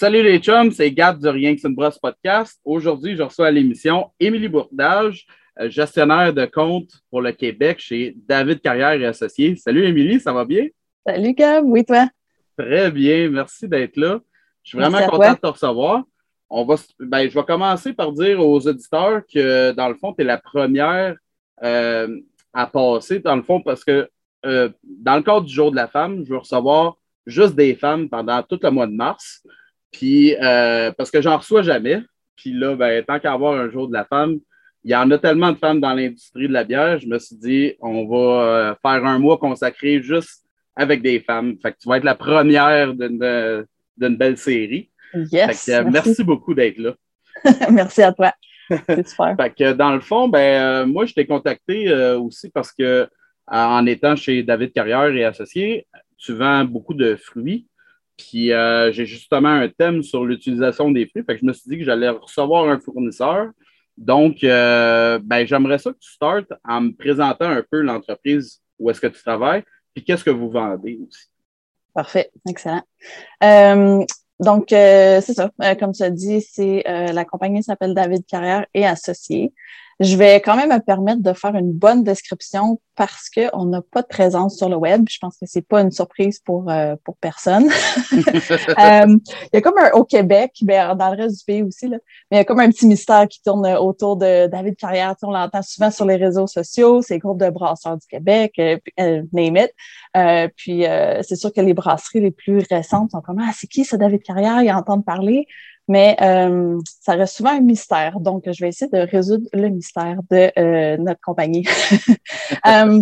Salut les chums, c'est Gab du Rien que c'est une brosse podcast. Aujourd'hui, je reçois à l'émission Émilie Bourdage, euh, gestionnaire de compte pour le Québec chez David Carrière et Associés. Salut Émilie, ça va bien? Salut Gab, oui toi? Très bien, merci d'être là. Je suis vraiment content de te recevoir. On va, ben, je vais commencer par dire aux auditeurs que dans le fond, tu es la première euh, à passer, dans le fond, parce que euh, dans le cadre du Jour de la femme, je vais recevoir juste des femmes pendant tout le mois de mars. Puis, euh, parce que j'en reçois jamais. Puis là, ben, tant qu'à avoir un jour de la femme, il y en a tellement de femmes dans l'industrie de la bière, je me suis dit, on va euh, faire un mois consacré juste avec des femmes. Fait que tu vas être la première d'une belle série. Yes, fait que, merci. beaucoup d'être là. merci à toi. C'est super. fait que dans le fond, ben, euh, moi, je t'ai contacté aussi parce que en étant chez David Carrière et Associés, tu vends beaucoup de fruits. Puis euh, j'ai justement un thème sur l'utilisation des fruits. Fait que je me suis dit que j'allais recevoir un fournisseur. Donc, euh, ben, j'aimerais ça que tu startes en me présentant un peu l'entreprise où est-ce que tu travailles, puis qu'est-ce que vous vendez aussi. Parfait, excellent. Euh, donc, c'est ça. comme tu as dit, c'est la compagnie s'appelle David Carrière et Associés. Je vais quand même me permettre de faire une bonne description parce qu'on n'a pas de présence sur le web. Je pense que c'est pas une surprise pour, euh, pour personne. Euh, il y a comme un au Québec, ben, dans le reste du pays aussi, là, mais il y a comme un petit mystère qui tourne autour de David Carrière. on l'entend souvent sur les réseaux sociaux, c'est le groupe de brasseurs du Québec, euh, euh name it. Euh, puis c'est sûr que les brasseries les plus récentes sont comme Ah, c'est qui ça, David Carrière? Ils entendent parler mais euh, ça reste souvent un mystère. Donc, je vais essayer de résoudre le mystère de euh, notre compagnie. Euh,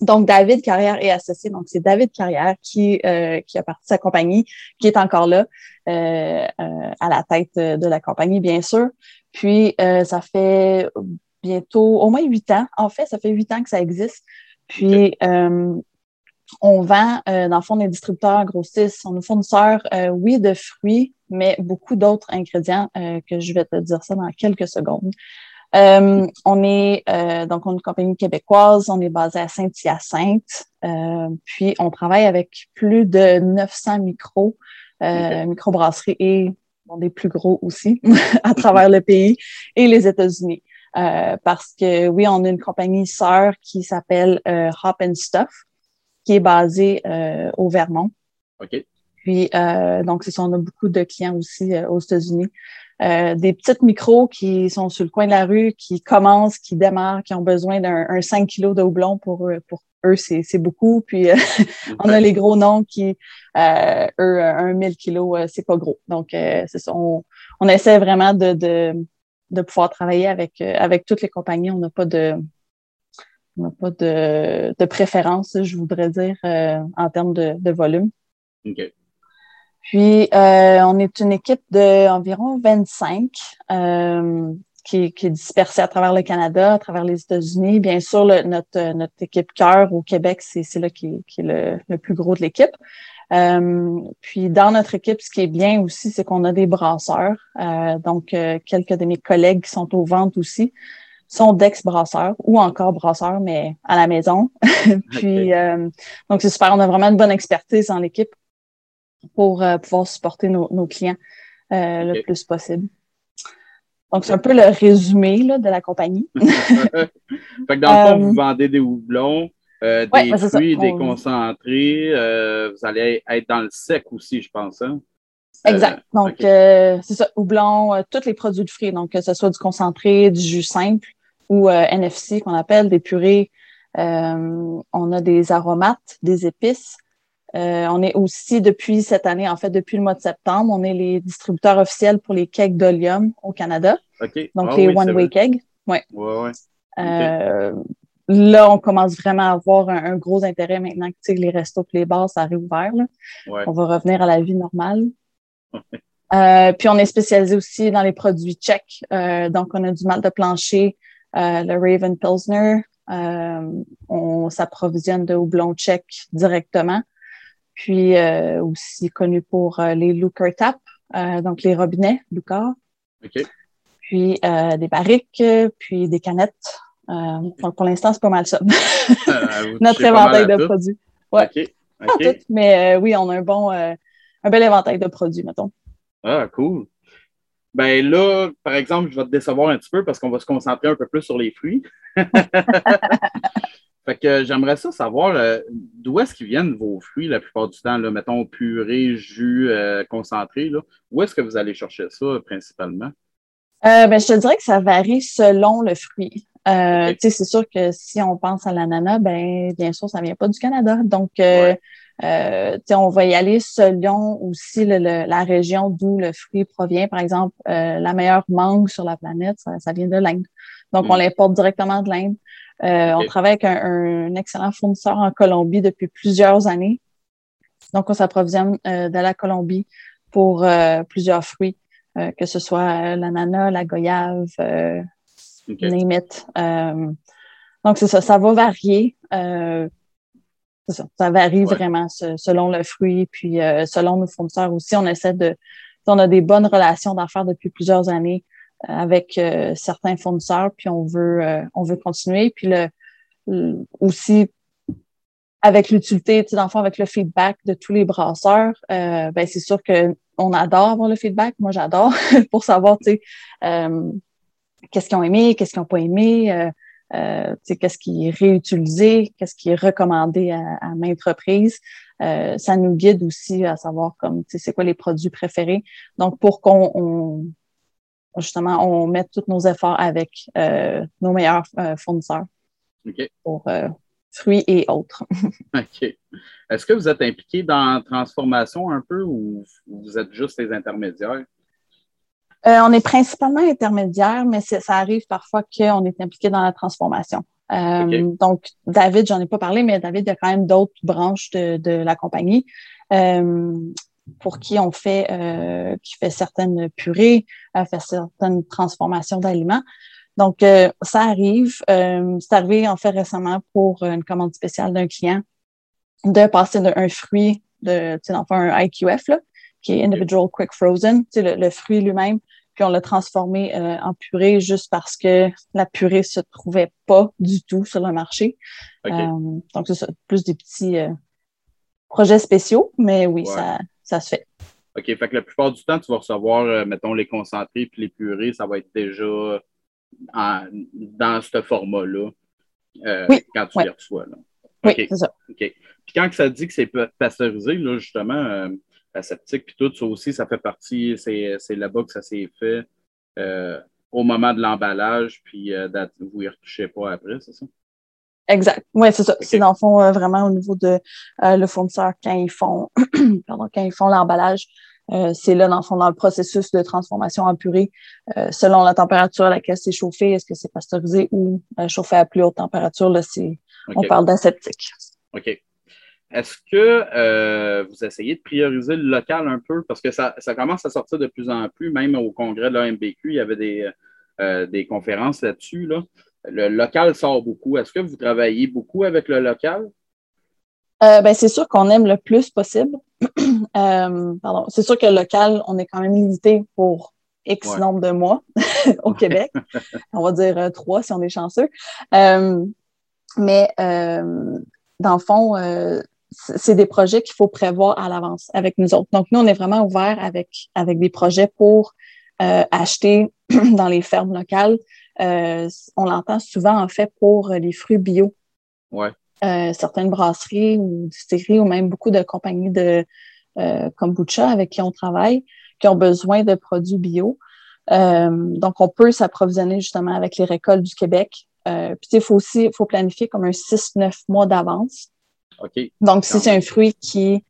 donc, David Carrière est associé. Donc, c'est David Carrière qui, qui a parti de sa compagnie, qui est encore là à la tête de la compagnie, bien sûr. Puis, ça fait bientôt au moins huit ans. En fait, ça fait huit ans que ça existe. Puis, on vend, dans le fond, des distributeurs grossistes, on est fournisseurs, oui, de fruits, mais beaucoup d'autres ingrédients euh, que je vais te dire ça dans quelques secondes. Euh, on est euh, donc on est une compagnie québécoise, on est basé à Saint-Hyacinthe, puis on travaille avec plus de 900 micros, microbrasseries et des plus gros aussi à travers le pays et les États-Unis. parce que oui, on a une compagnie sœur qui s'appelle Hop and Stuff, qui est basée au Vermont. OK. Puis, euh, donc, c'est ça, on a beaucoup de clients aussi euh, aux États-Unis. Euh, des petites micros qui sont sur le coin de la rue, qui commencent, qui démarrent, qui ont besoin d'un 5 kg de houblon pour, pour eux, c'est beaucoup. Puis, on a les gros noms qui, eux, un 1000 kg, c'est pas gros. Donc, c'est ça, on, on, essaie vraiment de, de, de pouvoir travailler avec, avec toutes les compagnies. On n'a pas de on n'a pas de, de préférence, je voudrais dire, en termes de, de volume. Puis, euh, on est une équipe d'environ 25 euh, qui, qui, est dispersée à travers le Canada, à travers les États-Unis. Bien sûr, notre, notre équipe cœur au Québec, c'est là qui, qui est le, le, plus gros de l'équipe. Euh, puis, dans notre équipe, ce qui est bien aussi, c'est qu'on a des brasseurs. Euh, donc, euh, quelques de mes collègues qui sont aux ventes aussi sont d'ex-brasseurs ou encore brasseurs, mais à la maison. puis, donc, c'est super. On a vraiment une bonne expertise dans l'équipe pour euh, pouvoir supporter nos, clients euh, le plus possible. Donc, c'est un peu le résumé de la compagnie. fait que dans le fond, vous euh, vendez des houblons, des ben, fruits, des concentrés. vous allez être dans le sec aussi, je pense. Hein? Exact. Donc, c'est ça, houblon, tous les produits de fruits. Donc, que ce soit du concentré, du jus simple ou NFC qu'on appelle, des purées. on a des aromates, des épices. Euh, on est aussi depuis cette année, en fait, depuis le mois de septembre, on est les distributeurs officiels pour les kegs d'Olium au Canada. Donc, ah les One-Way kegs. Ouais. Ouais, ouais. Euh, là, on commence vraiment à avoir un, gros intérêt maintenant que les restos et les bars, ça a réouvert. On va revenir à la vie normale. Euh, puis, on est spécialisé aussi dans les produits tchèques. donc, on a du mal de plancher, le Raven Pilsner. on s'approvisionne de houblon tchèque directement puis euh, aussi connu pour euh, les Looker Tap, euh, donc les robinets. OK. Puis des barriques, puis des canettes. donc pour l'instant, c'est pas mal ça. Notre éventail de produits. Ouais. OK. mais oui, on a un bon, un bel éventail de produits, mettons. Ah, cool. Ben là, par exemple, je vais te décevoir un petit peu parce qu'on va se concentrer un peu plus sur les fruits. fait que j'aimerais ça savoir euh, d'où est-ce qu'ils viennent vos fruits la plupart du temps, là, mettons purée, jus, euh, concentré. Là. Où est-ce que vous allez chercher ça principalement? Euh, ben, je te dirais que ça varie selon le fruit. C'est sûr que si on pense à l'ananas, ben, bien sûr, ça ne vient pas du Canada. Donc, euh, on va y aller selon aussi la région d'où le fruit provient. Par exemple, euh, la meilleure mangue sur la planète, ça, vient de l'Inde. Donc, on mm. l'importe directement de l'Inde. Euh, on travaille avec un, excellent fournisseur en Colombie depuis plusieurs années. Donc, on s'approvisionne de la Colombie pour plusieurs fruits, que ce soit l'ananas, la goyave, okay. donc, c'est ça, ça va varier ça, ça varie vraiment selon le fruit, puis euh, selon nos fournisseurs aussi. On essaie de, on a des bonnes relations d'affaires depuis plusieurs années euh, avec euh, certains fournisseurs, puis on veut, on veut continuer. Puis le, aussi avec l'utilité, tu sais, dans le fond, avec le feedback de tous les brasseurs, ben c'est sûr que on adore avoir le feedback. Moi, j'adore pour savoir, tu sais, qu'est-ce qu'ils ont aimé, qu'est-ce qu'ils n'ont pas aimé. Euh, qu'est-ce qui est réutilisé, qu'est-ce qui est recommandé à, à maintes reprises. Euh, ça nous guide aussi à savoir comme c'est quoi les produits préférés. Donc, pour qu'on justement on mette tous nos efforts avec euh, nos meilleurs fournisseurs pour fruits et autres. OK. Est-ce que vous êtes impliqué dans la transformation un peu ou vous êtes juste les intermédiaires? Euh, on est principalement intermédiaire, mais ça arrive parfois qu'on est impliqué dans la transformation. Euh, donc, David, j'en ai pas parlé, mais David, il y a quand même d'autres branches de, la compagnie euh, pour qui on fait, qui fait certaines purées, fait certaines transformations d'aliments. Donc, ça arrive. c'est arrivé en fait récemment pour une commande spéciale d'un client de passer d'un fruit de, tu sais, un IQF, là, qui est Individual Quick Frozen, tu sais, le fruit lui-même, puis on l'a transformé euh, en purée juste parce que la purée se trouvait pas du tout sur le marché. Euh, donc, c'est plus des petits euh, projets spéciaux, mais oui, ça, ça se fait. OK, fait que la plupart du temps, tu vas recevoir, mettons, les concentrés puis les purées, ça va être déjà dans ce format-là quand tu les reçois. Là. Oui, c'est ça. OK. Puis quand ça dit que c'est pasteurisé, là, justement, aseptique, puis tout ça aussi, ça fait partie, c'est là-bas que ça s'est fait euh, au moment de l'emballage, puis euh, vous y retouchez pas après, c'est ça? Exact. Oui, c'est ça. C'est dans le fond euh, vraiment au niveau de le fournisseur quand ils font pardon, quand ils font l'emballage. c'est là, dans le fond, dans le processus de transformation en purée, selon la température à laquelle c'est chauffé, est-ce que c'est pasteurisé ou chauffé à plus haute température, là, c'est, on parle d'aseptique. OK. Est-ce que euh, vous essayez de prioriser le local un peu? Parce que ça, commence à sortir de plus en plus, même au congrès de l'AMBQ, il y avait des, euh, des conférences là-dessus. Là. Le local sort beaucoup. Est-ce que vous travaillez beaucoup avec le local? Euh, ben, c'est sûr qu'on aime le plus possible. pardon. C'est sûr que le local, on est quand même limité pour X nombre de mois au Québec. on va dire trois si on est chanceux. mais dans le fond, c'est des projets qu'il faut prévoir à l'avance avec nous autres. Donc, nous, on est vraiment ouvert avec, avec des projets pour euh, acheter dans les fermes locales. Euh, on l'entend souvent, en fait, pour les fruits bio. Ouais. Euh, certaines brasseries ou distilleries ou même beaucoup de compagnies de kombucha avec qui on travaille qui ont besoin de produits bio. donc, on peut s'approvisionner justement avec les récoltes du Québec. puis, il faut aussi faut planifier comme un 6-9 mois d'avance donc, si c'est un fruit qui,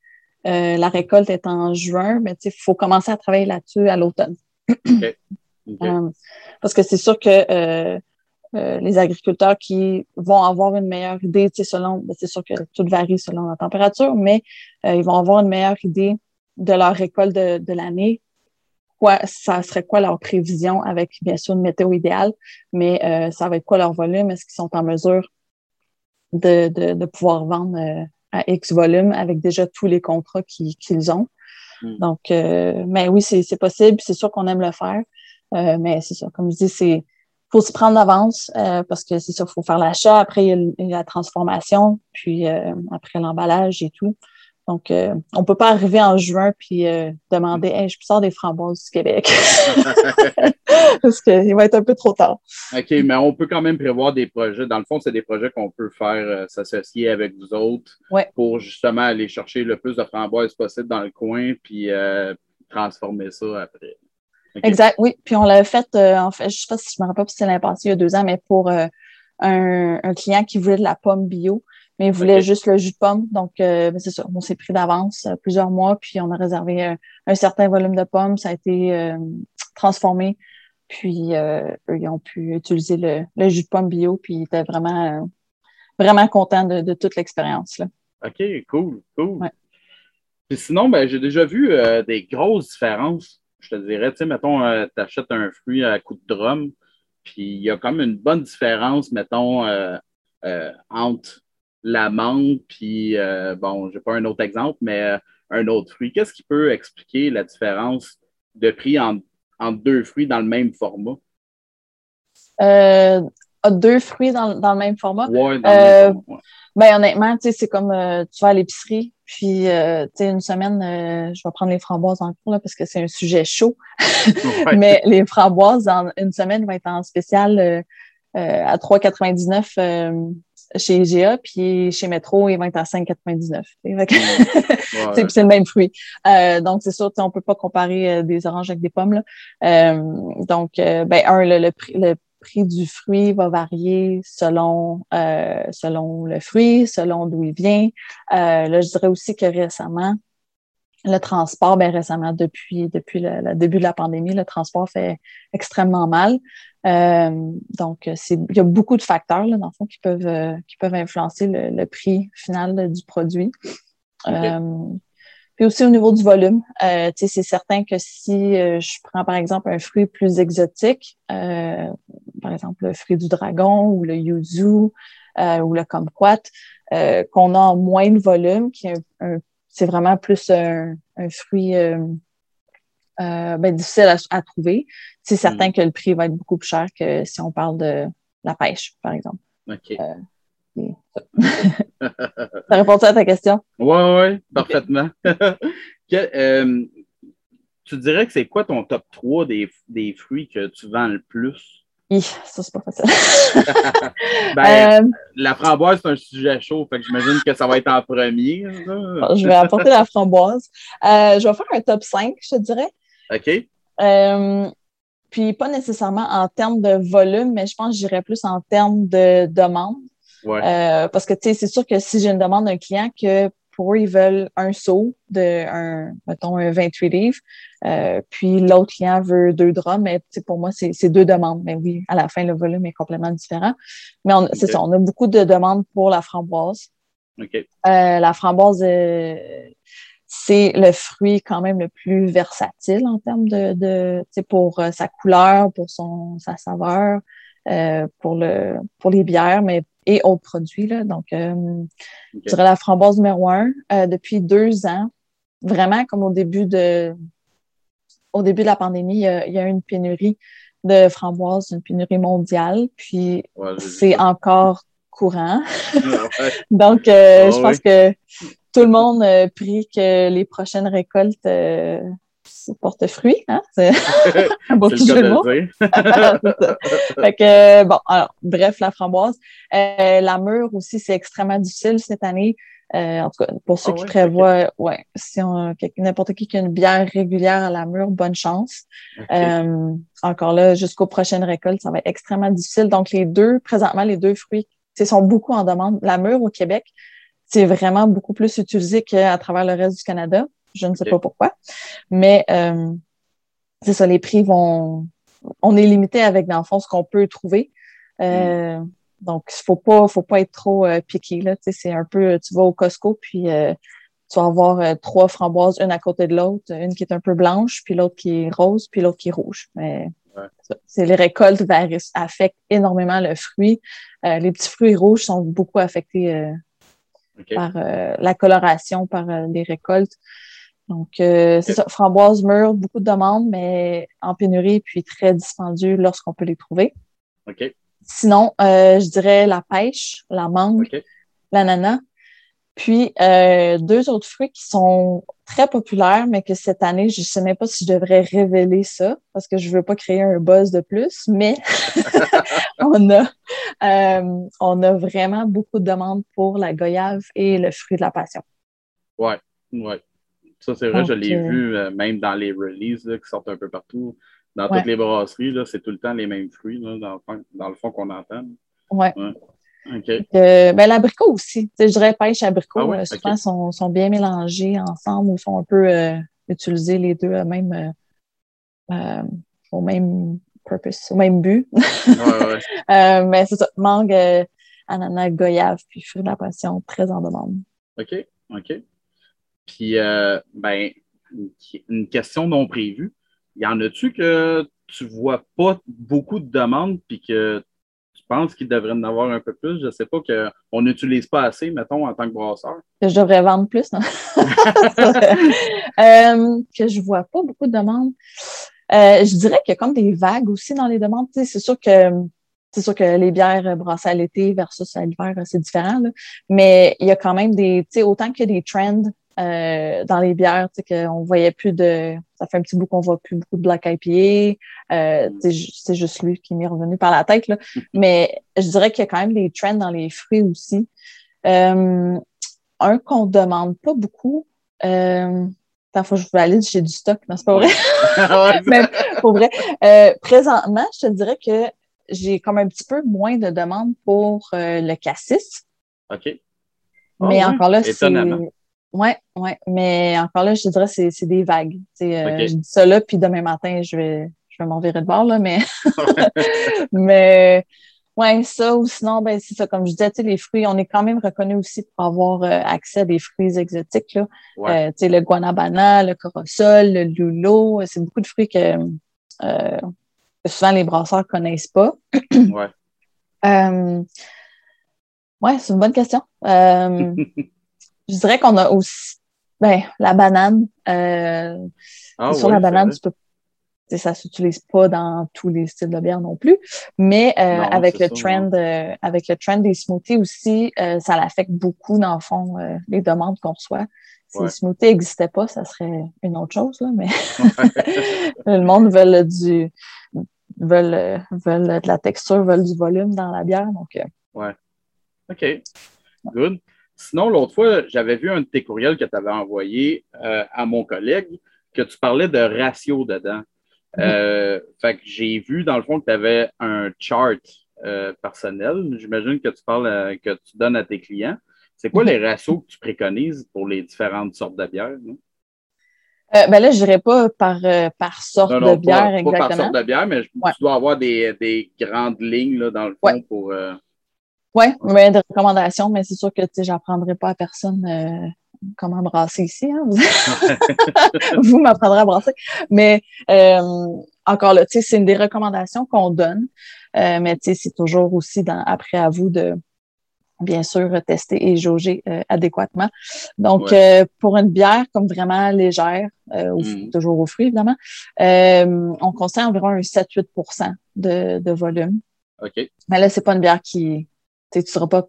euh, la récolte est en juin, ben, il faut commencer à travailler là-dessus à l'automne. Euh, parce que c'est sûr que euh, les agriculteurs qui vont avoir une meilleure idée, selon, ben, c'est sûr que tout varie selon la température, mais ils vont avoir une meilleure idée de leur récolte de, l'année. Quoi, ça serait quoi leur prévision avec bien sûr une météo idéale, mais ça va être quoi leur volume? Est-ce qu'ils sont en mesure de, pouvoir vendre euh, à X volume avec déjà tous les contrats qu'ils ont. Hmm. Donc, euh, mais oui, c'est possible. C'est sûr qu'on aime le faire. Euh, mais c'est ça, comme je dis, c'est faut se prendre d'avance parce que c'est ça, il faut faire l'achat. Après, il y, a, la transformation, puis après l'emballage et tout. Donc, euh, on ne peut pas arriver en juin puis euh, demander hey, je sors des framboises du Québec. Parce qu'il va être un peu trop tard. OK, mais on peut quand même prévoir des projets. Dans le fond, c'est des projets qu'on peut faire euh, s'associer avec vous autres pour justement aller chercher le plus de framboises possible dans le coin puis transformer ça après. Exact, oui. Puis on l'avait fait, en fait, je ne sais pas si je me rappelle si c'est l'année passée, il y a deux ans, mais pour un, un, client qui voulait de la pomme bio mais il voulait juste le jus de pomme. Donc, euh, ben, c'est ça, on s'est pris d'avance euh, plusieurs mois, puis on a réservé euh, un certain volume de pommes. Ça a été transformé, puis eux, ils ont pu utiliser le, jus de pomme bio, puis ils étaient vraiment, vraiment contents de, toute l'expérience. OK, cool, cool. Puis sinon, ben, j'ai déjà vu des grosses différences. Je te dirais, tu sais, mettons, tu achètes un fruit à coup de drum, puis il y a comme une bonne différence, mettons, entre la mangue, puis euh, bon, je n'ai pas un autre exemple, mais euh, un autre fruit. Qu'est-ce qui peut expliquer la différence de prix entre, deux fruits dans le même format? Euh, deux fruits dans, le même format? Oui, dans le même format. Ben, honnêtement, c'est comme tu vas à l'épicerie, puis une semaine, je vais prendre les framboises en cours parce que c'est un sujet chaud. Mais les framboises, dans une semaine, vont être en spécial à 3,99 chez IGA, puis chez Metro, ils vont être à 5,99. c'est le même fruit. Euh, donc, c'est sûr, on ne peut pas comparer euh, des oranges avec des pommes. Euh, donc, ben, un, le, prix, le prix du fruit va varier selon, selon le fruit, selon d'où il vient. là, je dirais aussi que récemment, le transport, bien récemment, depuis, depuis le, début de la pandémie, le transport fait extrêmement mal. Euh, donc, il y a beaucoup de facteurs, là, dans le fond, qui peuvent, euh, qui peuvent influencer le, prix final du produit. Euh, puis aussi au niveau du volume, c'est certain que si je prends par exemple un fruit plus exotique, par exemple le fruit du dragon ou le yuzu ou le kumquat, qu'on a en moins de volume, qui est c'est vraiment plus un, fruit euh, ben, difficile à, trouver. C'est certain mm. que le prix va être beaucoup plus cher que si on parle de la pêche, par exemple. OK. Euh, ça répond à ta question? Oui, oui, parfaitement. Euh, tu dirais que c'est quoi ton top 3 des, des, fruits que tu vends le plus? ça, c'est pas facile. ben, la framboise, c'est un sujet chaud, fait que j'imagine que ça va être en premier. Je vais apporter la framboise. je vais faire un top 5, je te dirais. OK. Euh, puis pas nécessairement en termes de volume, mais je pense que j'irais plus en termes de demande. Euh, parce que tu sais, c'est sûr que si j'ai une demande d'un client que pour eux, ils veulent un seau de un, mettons, un 28 livres, euh, puis l'autre client veut deux draps, mais pour moi, c'est deux demandes. Mais oui, à la fin, le volume est complètement différent. Mais c'est ça, on a beaucoup de demandes pour la framboise. la framboise, c'est le fruit quand même le plus versatile en termes de, de pour euh, sa couleur, pour son sa saveur, euh, pour le pour les bières, mais et autres produits. Là. Donc, euh, je dirais la framboise numéro un. depuis deux ans, vraiment comme au début de au début de la pandémie, il y a, eu une pénurie de framboises, une pénurie mondiale. Puis c'est encore courant. Donc, je pense que tout le monde euh, prie que les prochaines récoltes euh, portent fruit. Hein? C'est un beau petit jeu de mots. fait que, bon, alors, bref, la framboise. Euh, la mûre aussi, c'est extrêmement difficile cette année. en tout cas, pour ceux ah qui prévoient, ouais, si n'importe qui qui a une bière régulière à la mûre, bonne chance. encore là, jusqu'aux prochaines récoltes, ça va être extrêmement difficile. Donc, les deux, présentement, les deux fruits, sont beaucoup en demande. La mûre au Québec, c'est vraiment beaucoup plus utilisé qu'à travers le reste du Canada. Je ne sais pas pourquoi. Mais euh, c'est ça, les prix vont. On est limité avec, dans le fond, ce qu'on peut trouver. Euh, donc, il faut pas, faut pas être trop euh, piqué. Là. C'est un peu, tu vas au Costco, puis euh, tu vas avoir trois framboises, une à côté de l'autre, une qui est un peu blanche, puis l'autre qui est rose, puis l'autre qui est rouge. Mais c'est les récoltes affectent énormément le fruit. les petits fruits rouges sont beaucoup affectés par euh, la coloration, par euh, les récoltes. Donc, euh, c'est ça, framboise mûre, beaucoup de demandes, mais en pénurie, puis très dispendieux lorsqu'on peut les trouver. Sinon, je dirais la pêche, la mangue, l'ananas. Puis euh, deux autres fruits qui sont très populaires, mais que cette année, je ne sais même pas si je devrais révéler ça parce que je ne veux pas créer un buzz de plus, mais on, a, euh, on a vraiment beaucoup de demandes pour la goyave et le fruit de la passion. Oui, oui. Ça, c'est vrai, je l'ai euh, vu même dans les releases qui sortent un peu partout. Dans toutes les brasseries, c'est tout le temps les mêmes fruits, dans, le fond qu'on entend. Oui. Ouais. Euh, ben, l'abricot aussi. Je dirais pêche abricot. Ah euh, souvent, sont, sont, bien mélangés ensemble ou sont un peu euh, utilisés les deux même, au même purpose, au même but. mais c'est ça. Mangue, ananas, goyave, puis fruit de la passion, très en demande. OK, OK. Puis, ben, une question non prévue. Y en a-tu que tu vois pas beaucoup de demandes puis que pense qu'il devrait en avoir un peu plus. Je ne sais pas qu'on n'utilise pas assez, mettons, en tant que brasseur. Je devrais vendre plus, non? euh, que je ne vois pas beaucoup de demandes. Euh, je dirais qu'il y a comme des vagues aussi dans les demandes. c'est sûr que c'est sûr que les bières brassées à l'été versus à l'hiver, c'est différent. Mais il y a quand même des, autant qu'il y a des trends euh, dans les bières, tu sais, qu'on voyait plus de. Ça fait un petit bout qu'on voit plus beaucoup de Black IPA. Euh, c'est juste lui qui m'est revenu par la tête. Là. Mais je dirais qu'il y a quand même des trends dans les fruits aussi. Euh, un qu'on demande pas beaucoup. Euh, faut que je valide, j'ai du stock. Non, c'est pas vrai. Mais pour vrai. Euh, présentement, je te dirais que j'ai comme un petit peu moins de demandes pour euh, le cassis. OK. mais ah encore là, c'est oui, oui. Mais encore là, je te dirais, c'est, c'est des vagues. Euh, Je dis ça là, puis demain matin, je vais, je vais m'en virer de bord, là, mais. mais. Ouais, ça, ou sinon, ben, c'est ça, comme je disais, les fruits, on est quand même reconnu aussi pour avoir euh, accès à des fruits exotiques, là. Euh, le guanabana, le corosol, le lulo, c'est beaucoup de fruits que, que souvent les brasseurs connaissent pas. ouais. ouais, c'est une bonne question. je dirais qu'on a aussi ben, la banane. Euh, ah sur la banane, tu peux ça s'utilise pas dans tous les styles de bière non plus, mais euh, avec le trend, euh, avec le trend des smoothies aussi, euh, ça l'affecte beaucoup dans le fond les demandes qu'on reçoit. Si les smoothies n'existaient pas, ça serait une autre chose là, mais le monde veut du veulent, veulent de la texture, veulent du volume dans la bière, donc. Ouais. Ok. Good. Sinon, l'autre fois, j'avais vu un de tes courriels que tu avais envoyé euh, à mon collègue que tu parlais de ratio dedans. Euh, fait que j'ai vu, dans le fond, que tu avais un chart euh, personnel. J'imagine que tu parles, que tu donnes à tes clients. C'est quoi les ratios que tu préconises pour les différentes sortes de bières? ben là, je dirais pas par, par sorte de bière exactement. Pas par sorte de bière, mais tu dois avoir des, grandes lignes là, dans le fond pour. Oui, mais des recommandations, mais c'est sûr que je n'apprendrai pas à personne euh, comment brasser ici. Hein? Vous m'apprendrez à brasser. Mais euh, encore là, c'est une des recommandations qu'on donne. Euh, mais c'est toujours aussi dans, après à vous de bien sûr tester et jauger adéquatement. Donc, pour une bière comme vraiment légère, mm. toujours au fruits évidemment, on conseille environ un 7-8 de, de volume. OK. Mais là, c'est pas une bière qui tu ne seras pas,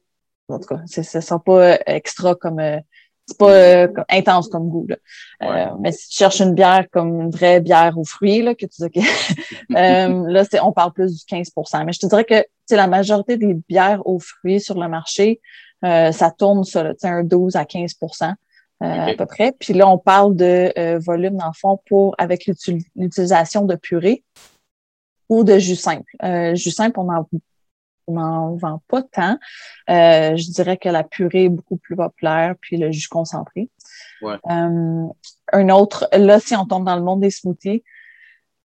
en tout cas, ce ne sera pas euh, extra comme, euh, c'est pas euh, intense comme goût. Là. mais si tu cherches une bière comme une vraie bière aux fruits, là, que tu dis, là, c'est, on parle plus du 15% Mais je te dirais que la majorité des bières aux fruits sur le marché, ça tourne ça, là, un 12 à 15% à peu près. Puis là, on parle de volume, dans le fond, pour, avec l'utilisation de purée ou de jus simple. jus simple, on en n'en vend pas tant. Euh, je dirais que la purée est beaucoup plus populaire, puis le jus concentré. Ouais. Euh, un autre, là, si on tombe dans le monde des smoothies,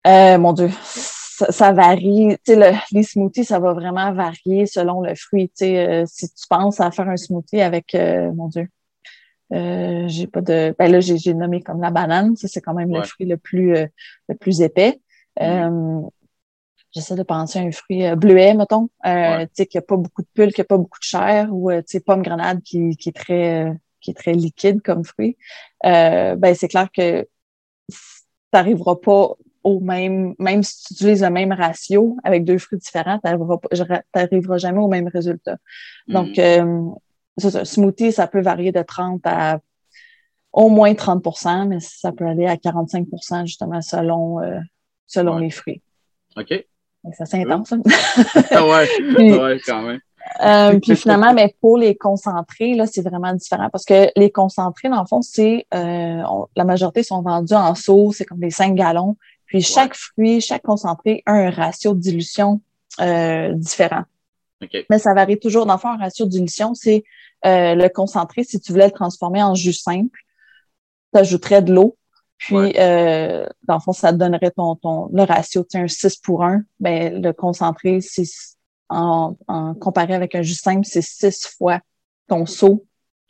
euh, mon Dieu, ça, varie. Tu sais, les smoothies, ça va vraiment varier selon le fruit. Tu sais, si tu penses à faire un smoothie avec, mon Dieu, j'ai pas de. Ben là, j'ai nommé comme la banane. Ça, c'est quand même le fruit le plus, le plus épais. Mm j'essaie de penser à un fruit euh, bleuet, mettons, euh, tu sais, qui a pas beaucoup de pulpe, qui a pas beaucoup de chair, ou, euh, tu sais, pomme grenade qui, qui est très, euh, qui est très liquide comme fruit. Euh, ben, c'est clair que t'arriveras pas au même, même si tu utilises le même ratio avec deux fruits différents, t'arriveras, jamais au même résultat. Donc, mm. ça, smoothie, ça peut varier de 30 à au moins 30% mais ça peut aller à 45% justement selon, selon les fruits. OK. Ça, c'est intense. Ah ouais, quand même. Euh, puis finalement, mais pour les concentrés, là, c'est vraiment différent parce que les concentrés, dans le fond, c'est euh, la majorité sont vendus en seau, c'est comme des 5 gallons. Puis chaque fruit, chaque concentré a un ratio de dilution euh, différent. Mais ça varie toujours. Dans le fond, un ratio de dilution, c'est le concentré, si tu voulais le transformer en jus simple, tu ajouterais de l'eau puis, euh, dans le fond, ça te donnerait ton, ton le ratio, tu un 6 pour 1. Ben, le concentré, c'est en, en comparé avec un jus simple, c'est 6 fois ton seau.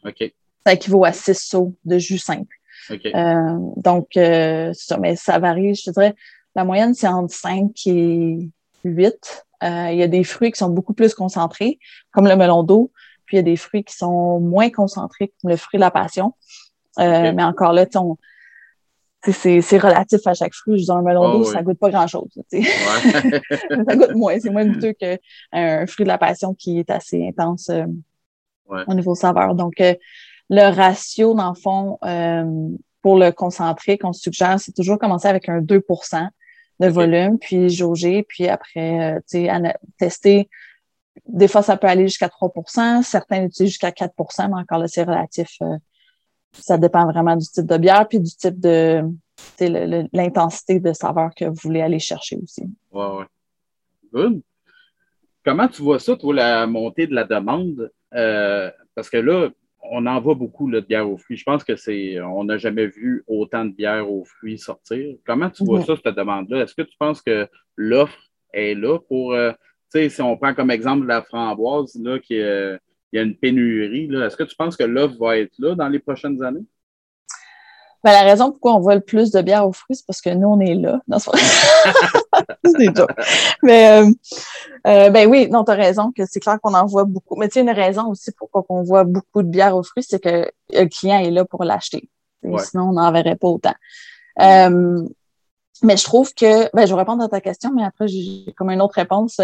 OK. Ça équivaut à 6 seaux de jus simple. Okay. Euh, donc, euh, ça, mais ça varie, je te dirais, la moyenne, c'est entre 5 et 8. Euh, il y a des fruits qui sont beaucoup plus concentrés, comme le melon d'eau, puis il y a des fruits qui sont moins concentrés, comme le fruit de la passion. Euh, mais encore là, on, c'est relatif à chaque fruit. Je dis un melon ah d'eau, ça goûte pas grand-chose. ça goûte moins. C'est moins goûteux qu'un fruit de la passion qui est assez intense euh, au niveau saveur. Donc, euh, le ratio, dans le fond, euh, pour le concentré qu'on suggère, c'est toujours commencer avec un 2% de volume, puis jauger, puis après, tu sais, tester. Des fois, ça peut aller jusqu'à 3% certains l'utilisent jusqu'à 4% mais encore là, c'est relatif ça dépend vraiment du type de bière puis du type de l'intensité de saveur que vous voulez aller chercher aussi. Ouais, ouais. Good. Comment tu vois ça, toi, la montée de la demande? Euh, parce que là, on en voit beaucoup de bière aux fruits. Je pense que c'est. On n'a jamais vu autant de bière aux fruits sortir. Comment tu vois ça, cette demande-là? Est-ce que tu penses que l'offre est là pour. Euh, tu sais, si on prend comme exemple la framboise, là, qui est il y a une pénurie. Est-ce que tu penses que l'offre va être là dans les prochaines années? Ben, la raison pourquoi on voit le plus de bière aux fruits, c'est parce que nous, on est là. c'est Mais euh, euh, ben oui, non, tu as raison que c'est clair qu'on en voit beaucoup. Mais tu sais, une raison aussi pourquoi on voit beaucoup de bière aux fruits, c'est que le client est là pour l'acheter. Sinon, on n'en verrait pas autant. Euh, mais je trouve que, ben, je vais répondre à ta question, mais après, j'ai comme une autre réponse.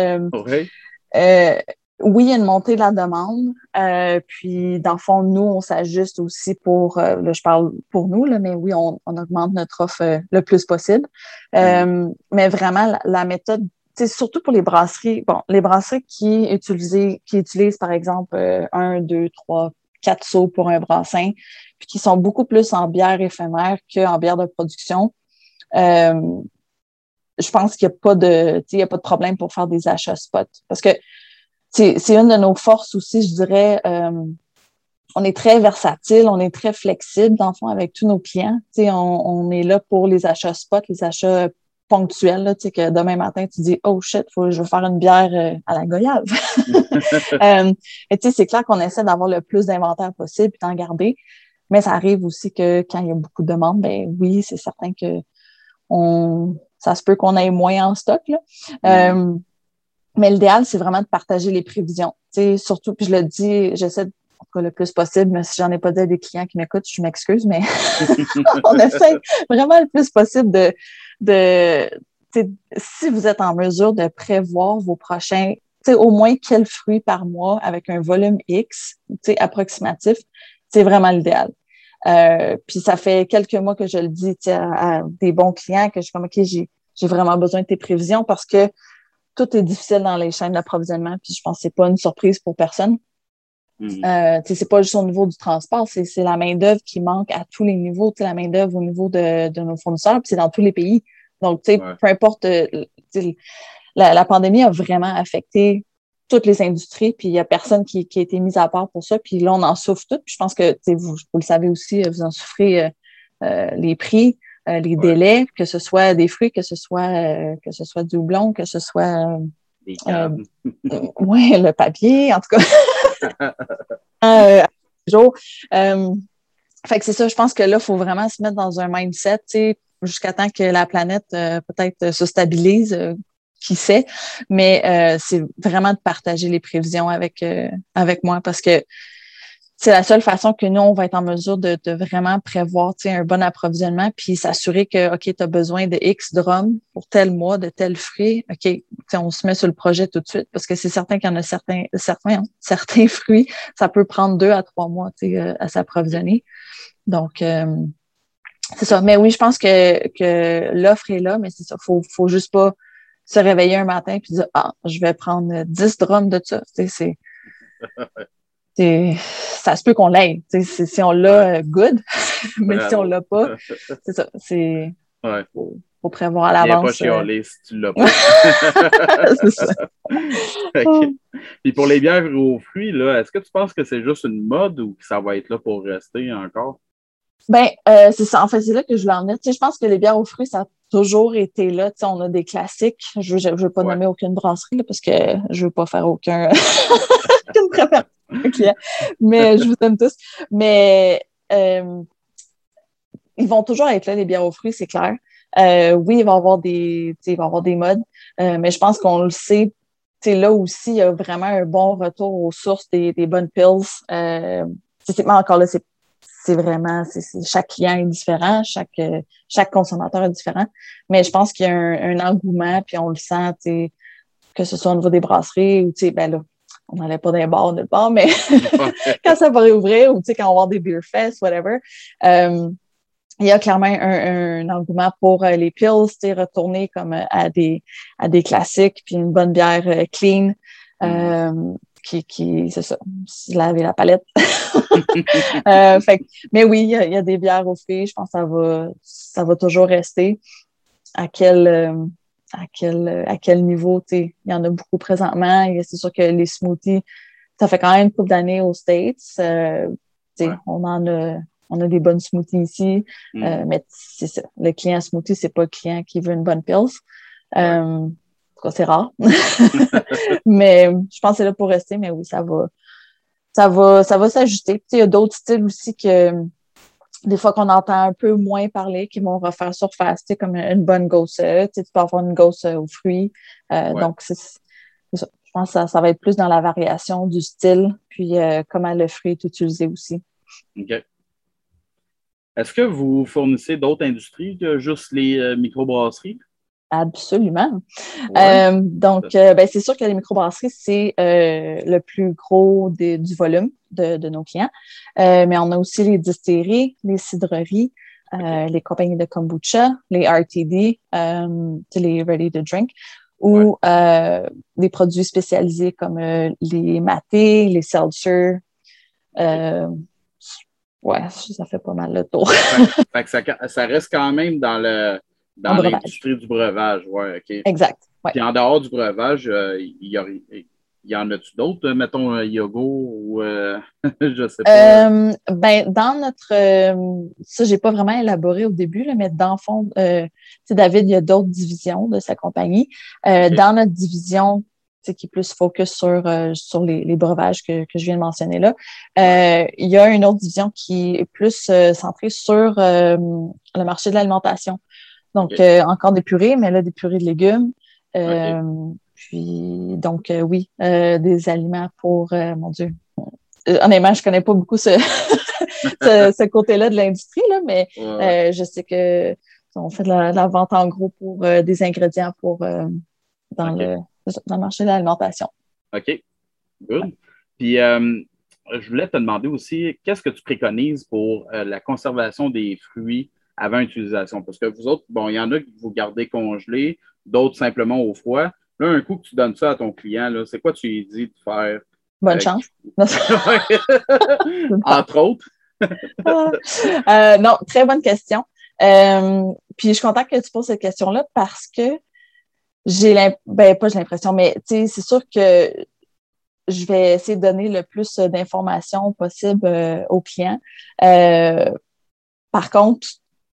Oui, il y a une montée de la demande. Euh, puis, dans le fond, nous, on s'ajuste aussi pour, euh, là, je parle pour nous, là, mais oui, on, on augmente notre offre euh, le plus possible. Mm-hmm. mais vraiment, la, la méthode, surtout pour les brasseries, bon, les brasseries qui utilisent, qui utilisent, par exemple, un, deux, trois, quatre seaux pour un brassin, puis qui sont beaucoup plus en bière éphémère qu'en bière de production. je pense qu'il n'y a pas de, il y a pas de problème pour faire des achats spot. Parce que c'est une de nos forces aussi, je dirais. Euh, on est très versatile, on est très flexible, dans le fond, avec tous nos clients. On, on est là pour les achats spot, les achats ponctuels, là, que demain matin, tu dis Oh shit, faut, je veux faire une bière euh, à la goyave. euh, c'est clair qu'on essaie d'avoir le plus d'inventaire possible et d'en garder. Mais ça arrive aussi que quand il y a beaucoup de demandes, ben oui, c'est certain que on, ça se peut qu'on ait moins en stock. Là. Mm. Euh, mais l'idéal, c'est vraiment de partager les prévisions. sais, surtout, puis je le dis, j'essaie de le plus possible, mais si j'en ai pas dit des clients qui m'écoutent, je m'excuse, mais on essaie vraiment le plus possible de, de si vous êtes en mesure de prévoir vos prochains, au moins quel fruit par mois avec un volume X, approximatif, c'est vraiment l'idéal. Euh, puis ça fait quelques mois que je le dis à, à, des bons clients que je suis comme, OK, j'ai vraiment besoin de tes prévisions parce que tout est difficile dans les chaînes d'approvisionnement, puis je pense que c'est pas une surprise pour personne. Mm. Euh, c'est pas juste au niveau du transport, c'est la main-d'œuvre qui manque à tous les niveaux, la main-d'œuvre au niveau de, de, nos fournisseurs, puis c'est dans tous les pays. Donc, tu sais, peu importe, euh, la, la, pandémie a vraiment affecté toutes les industries, puis il y a personne qui, qui, a été mis à part pour ça, puis là, on en souffre tout. Puis je pense que vous, vous le savez aussi, vous en souffrez euh, euh les prix. Euh, les délais, que ce soit des fruits, que ce soit euh, que ce soit du houblon, que ce soit euh, ouais, le papier, en tout cas. euh, fait que c'est ça, je pense que là, il faut vraiment se mettre dans un mindset, jusqu'à temps que la planète peut-être se stabilise, qui sait, mais c'est vraiment de partager les prévisions avec, avec moi parce que c'est la seule façon que nous, on va être en mesure de, vraiment prévoir un bon approvisionnement, puis s'assurer que, OK, tu as besoin de X drums pour tel mois, de tel fruit. OK, on se met sur le projet tout de suite parce que c'est certain qu'il y en a certains, certains, certains fruits, ça peut prendre deux à trois mois euh, à s'approvisionner. Donc, euh, c'est ça. Mais oui, je pense que, que l'offre est là, mais c'est ça. Faut, faut juste pas se réveiller un matin et dire, ah, je vais prendre 10 drums de ça. C'est, ça se peut qu'on l'ait. Si on l'a, good. Mais si on l'a pas, c'est ça. C'est. Ouais. Faut, prévoir à l'avance. pas chialer si tu l'as pas. c'est ça. Puis pour les bières aux fruits, là, est-ce que tu penses que c'est juste une mode ou que ça va être là pour rester encore? Ben, euh, c'est ça. En fait, c'est là que je voulais en venir. Tu sais, je pense que les bières aux fruits, ça a toujours été là. Tu sais, on a des classiques. Je ne veux pas nommer aucune brasserie là, parce que je veux pas faire aucun aucune préférence mais je vous aime tous. Mais euh, ils vont toujours être là, les bières aux fruits, c'est clair. Euh, oui, il va y avoir des, il va avoir des modes, euh, mais je pense qu'on le sait. Là aussi, il y a vraiment un bon retour aux sources des, des bonnes pills. Euh, encore là, c'est vraiment, chaque client est différent, chaque, chaque consommateur est différent. Mais je pense qu'il y a un, un, engouement, puis on le sent, que ce soit au niveau des brasseries ou, ben là, on n'allait pas dans les bars nulle part, mais quand ça va réouvrir ou quand on va avoir des beer fest, whatever, euh, il y a clairement un, engouement pour euh, les pills, retourner comme euh, à des à des classiques, puis une bonne bière clean. Mm. qui, qui c'est ça, se laver la palette. fait, mais oui, il y, a, des bières au fruits, je pense que ça va, ça va toujours rester. À quel, à quel, à quel niveau, tu sais, il y en a beaucoup présentement. C'est sûr que les smoothies, ça fait quand même une couple d'années aux States. Euh, On en a, on a des bonnes smoothies ici, mm. euh, mais c'est ça. Le client smoothie, c'est pas le client qui veut une bonne pills. Euh, c'est rare. mais je pense que c'est là pour rester, mais oui, ça va, ça va, ça va s'ajuster. Il y a d'autres styles aussi que des fois qu'on entend un peu moins parler, qui vont refaire surface, comme une bonne gosse. Tu peux avoir une gosse aux fruits. Euh, donc, c'est Je pense que ça, va être plus dans la variation du style, puis euh, comment le fruit est utilisé aussi. OK. Est-ce que vous fournissez d'autres industries que juste les euh, microbrasseries? Absolument. Euh, donc, euh, ben, c'est sûr que les microbrasseries, c'est euh, le plus gros du volume de, nos clients. mais on a aussi les distilleries, les cidreries, les compagnies de kombucha, les RTD, les ready to drink, ou des produits spécialisés comme les matés, les seltzer. ouais, ça fait pas mal le tour. ça reste quand même dans le dans l'industrie du breuvage, oui, OK. Exact. Puis en dehors du breuvage, euh, il y, y, en a-tu d'autres, mettons un yoga ou euh, je sais pas? Euh, ben, dans notre. ça, j'ai pas vraiment élaboré au début, là, mais dans le fond, David, il y a d'autres divisions de sa compagnie. Dans notre division, qui est plus focus sur, sur les, breuvages que, que, je viens de mentionner là. il y a une autre division qui est plus centrée sur le marché de l'alimentation. Donc, euh, encore des purées, mais là, des purées de légumes. Euh, puis, donc, euh, oui, des aliments pour, mon Dieu. honnêtement, je connais pas beaucoup ce, ce, côté-là de l'industrie, là, mais je sais que on fait de la, vente en gros pour des ingrédients pour dans, le, dans le marché de l'alimentation. OK. Good. Puis, je voulais te demander aussi, qu'est-ce que tu préconises pour la conservation des fruits avant utilisation. Parce que vous autres, bon, il y en a qui vous gardez congelé, d'autres simplement au froid. Là, un coup que tu donnes ça à ton client, c'est quoi tu lui dis de faire? Bonne chance. Entre autres. Euh, non, très bonne question. Euh, puis je suis contente que tu poses cette question-là parce que j'ai l'impression, ben pas j'ai l'impression, mais c'est sûr que je vais essayer de donner le plus d'informations possible euh, aux clients. par contre,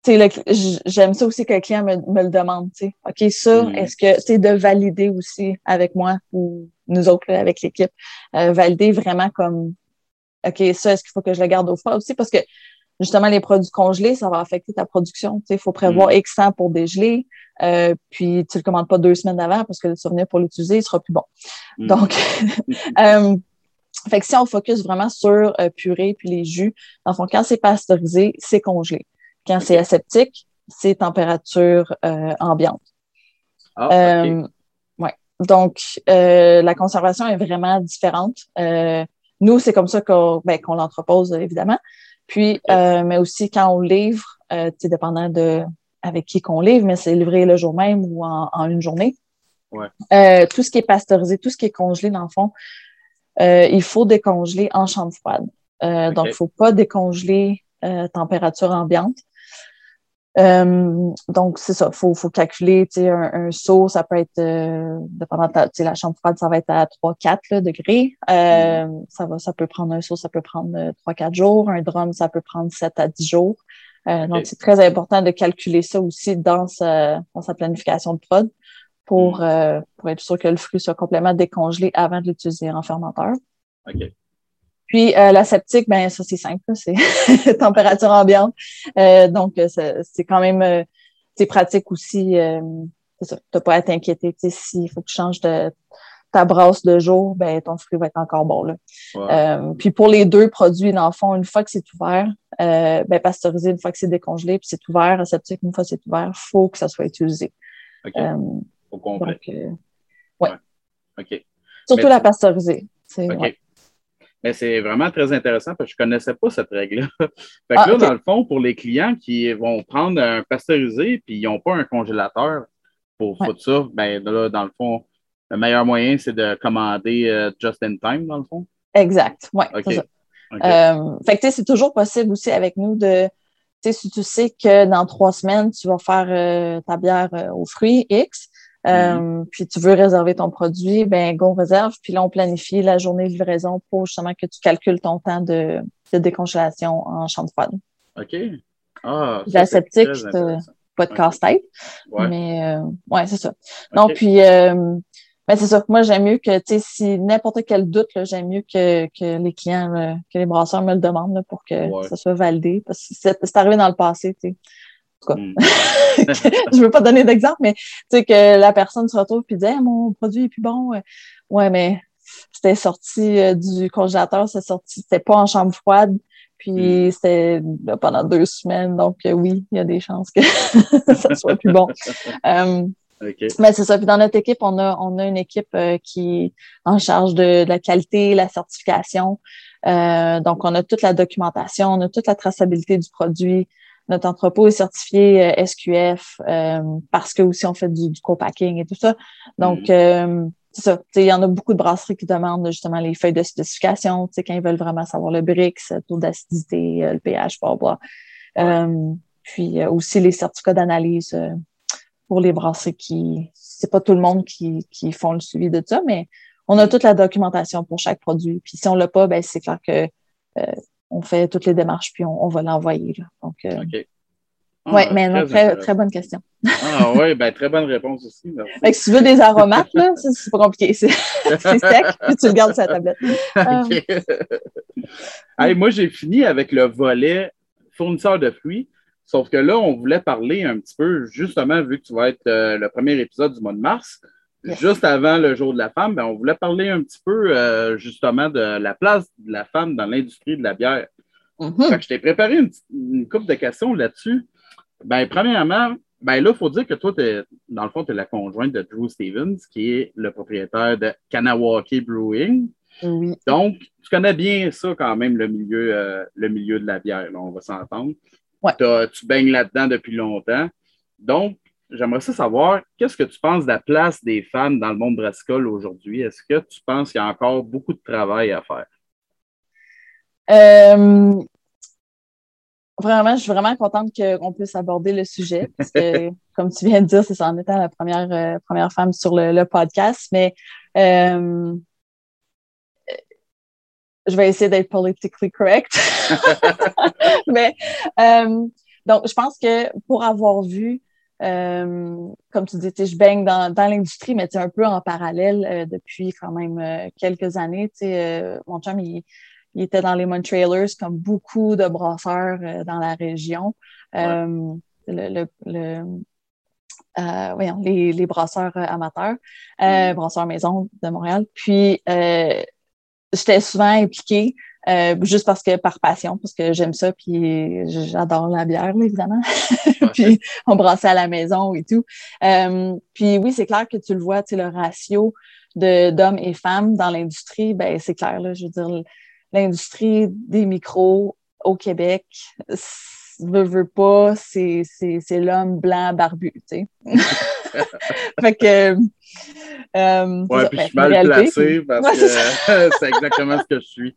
j'aime ça aussi que le client me, le demande, tu sais. OK, ça, mm. est-ce que, c'est de valider aussi avec moi ou nous autres, avec l'équipe, euh, valider vraiment comme, OK, ça, est-ce qu'il faut que je le garde au froid aussi? Parce que, justement, les produits congelés, ça va affecter ta production. Tu sais, il faut prévoir mm. X temps pour dégeler, euh, puis tu le commandes pas deux semaines avant parce que le souvenir pour l'utiliser, il sera plus bon. Mm. Donc, euh, fait que si on focus vraiment sur purée puis les jus, dans le fond, quand c'est pasteurisé, c'est congelé. Quand c'est aseptique, c'est température ambiante. Ah, ouais. Donc, la conservation est vraiment différente. nous, c'est comme ça qu'on ben, l'entrepose, évidemment. Puis, mais aussi quand on livre, euh, dépendant de avec qui qu'on livre, mais c'est livré le jour même ou en, une journée. Euh, tout ce qui est pasteurisé, tout ce qui est congelé, dans le fond, euh, il faut décongeler en chambre froide. Donc, il ne faut pas décongeler température ambiante. Donc, c'est ça, il faut, faut, calculer un, un seau, ça peut être, dépendant de la chambre froide, ça va être à 3-4 degrés. Mm. ça, va, ça peut prendre un seau, ça peut prendre 3-4 jours. Un drum, ça peut prendre 7 à 10 jours. Euh, donc, c'est très important de calculer ça aussi dans sa, dans sa planification de prod pour, mm. euh, pour être sûr que le fruit soit complètement décongelé avant de l'utiliser en fermenteur. OK. Puis euh, la septique, ben ça c'est simple, c'est température ambiante. donc c'est quand même c'est pratique aussi. Euh, tu n'as pas à t'inquiéter s'il faut que tu changes de ta brasse de jour, ben ton fruit va être encore bon. Là. Euh, puis pour les deux produits, dans le fond, une fois que c'est ouvert, euh, ben pasteurisé une fois que c'est décongelé, puis c'est ouvert, aseptique une fois que c'est ouvert, il faut que ça soit utilisé. OK. Euh, Au complet. ouais. OK. Surtout la pasteurisée. OK. Mais c'est vraiment très intéressant parce que je ne connaissais pas cette règle-là. fait que ah, là, dans le fond, pour les clients qui vont prendre un pasteurisé puis ils n'ont pas un congélateur pour tout ça, ben là, dans le fond, le meilleur moyen, c'est de commander euh, just in time, dans le fond? Exact, oui. Okay. Euh, fait que c'est toujours possible aussi avec nous de, si tu sais que dans trois semaines, tu vas faire euh, ta bière aux fruits X, mm-hmm. puis tu veux réserver ton produit, ben go réserve, puis là, on planifie la journée de livraison pour justement que tu calcules ton temps de, décongélation en chambre froide. OK. Ah, la sceptique, pas de casse-tête. Mais ouais, c'est ça. Non, puis ben, c'est ça. Moi, j'aime mieux que, tu sais, si n'importe quel doute, j'aime mieux que, que les clients, euh, que les brasseurs me le demandent pour que ça soit validé. Parce que c'est arrivé dans le passé, tu sais. Tout cas, hmm. je veux pas donner d'exemple, mais tu sais, que la personne se retrouve et dit mon produit est plus bon. Ouais, mais c'était sorti euh, du congélateur, c'est sorti, c'était pas en chambre froide. Puis hmm. c'était pendant deux semaines. Donc euh, oui, il y a des chances que ça soit plus bon. Mais c'est ça. Puis dans notre équipe, on a, on a une équipe euh, qui est en charge de, la qualité, la certification. Euh, donc, on a toute la documentation, on a toute la traçabilité du produit. Notre entrepôt est certifié euh, SQF parce que aussi on fait du, co-packing et tout ça. Donc, mm. c'est ça. Il y en a beaucoup de brasseries qui demandent justement les feuilles de spécification, quand ils veulent vraiment savoir le BRICS, le taux d'acidité, le pH, blah, blah. puis aussi les certificats d'analyse pour les brasseries qui, c'est pas tout le monde qui, qui font le suivi de ça, mais on a toute la documentation pour chaque produit. Puis si on l'a pas, ben c'est clair que euh, on fait toutes les démarches puis on, va l'envoyer. Donc, euh, oui, ah, mais très, très, bonne question. ah oui, ben, très bonne réponse aussi. Merci. si tu veux des aromates, là, c'est pas compliqué. C'est sec, puis tu le gardes sur la tablette. Euh, moi, j'ai fini avec le volet fournisseur de fruits. Sauf que là, on voulait parler un petit peu, justement, vu que tu vas être euh, le premier épisode du mois de mars, juste avant le jour de la femme, ben, on voulait parler un petit peu, euh, justement, de la place de la femme dans l'industrie de la bière. Mm-hmm. je t'ai préparé une, une couple de questions là-dessus. Ben, premièrement, ben là, il faut dire que toi, dans le fond, tu es la conjointe de Drew Stevens, qui est le propriétaire de Kanawaki Brewing. Donc, tu connais bien ça quand même, le milieu, euh, le milieu de la bière, on va s'entendre tu baignes là-dedans depuis longtemps. Donc, j'aimerais savoir, qu'est-ce que tu penses de la place des femmes dans le monde brassicole aujourd'hui? Est-ce que tu penses qu'il y a encore beaucoup de travail à faire? Euh, vraiment, je suis vraiment contente qu'on puisse aborder le sujet parce que, comme tu viens de dire, c'est en étant la première, euh, première femme sur le, podcast, mais euh, je vais essayer d'être politically correct. Mais donc, je pense que pour avoir vu, euh, comme tu dis, je baigne dans, dans l'industrie, mais un peu en parallèle euh, depuis quand même quelques années. mon chum, il, il, était dans les Montrealers comme beaucoup de brasseurs dans la région. le, le, voyons, les, les brasseurs amateurs, mm. brasseurs maison de Montréal. Puis, j'étais souvent impliquée. Euh, juste parce que par passion, parce que j'aime ça, puis j'adore la bière, évidemment. puis on brassait à la maison et tout. Euh, puis oui, c'est clair que tu le vois, tu sais, le ratio d'hommes et femmes dans l'industrie, ben c'est clair, là, je veux dire, l'industrie des micros au Québec, veut, veut pas, c'est l'homme blanc barbu, tu sais. fait que euh, ouais, puis je suis mal placé parce que c'est exactement ce que je suis.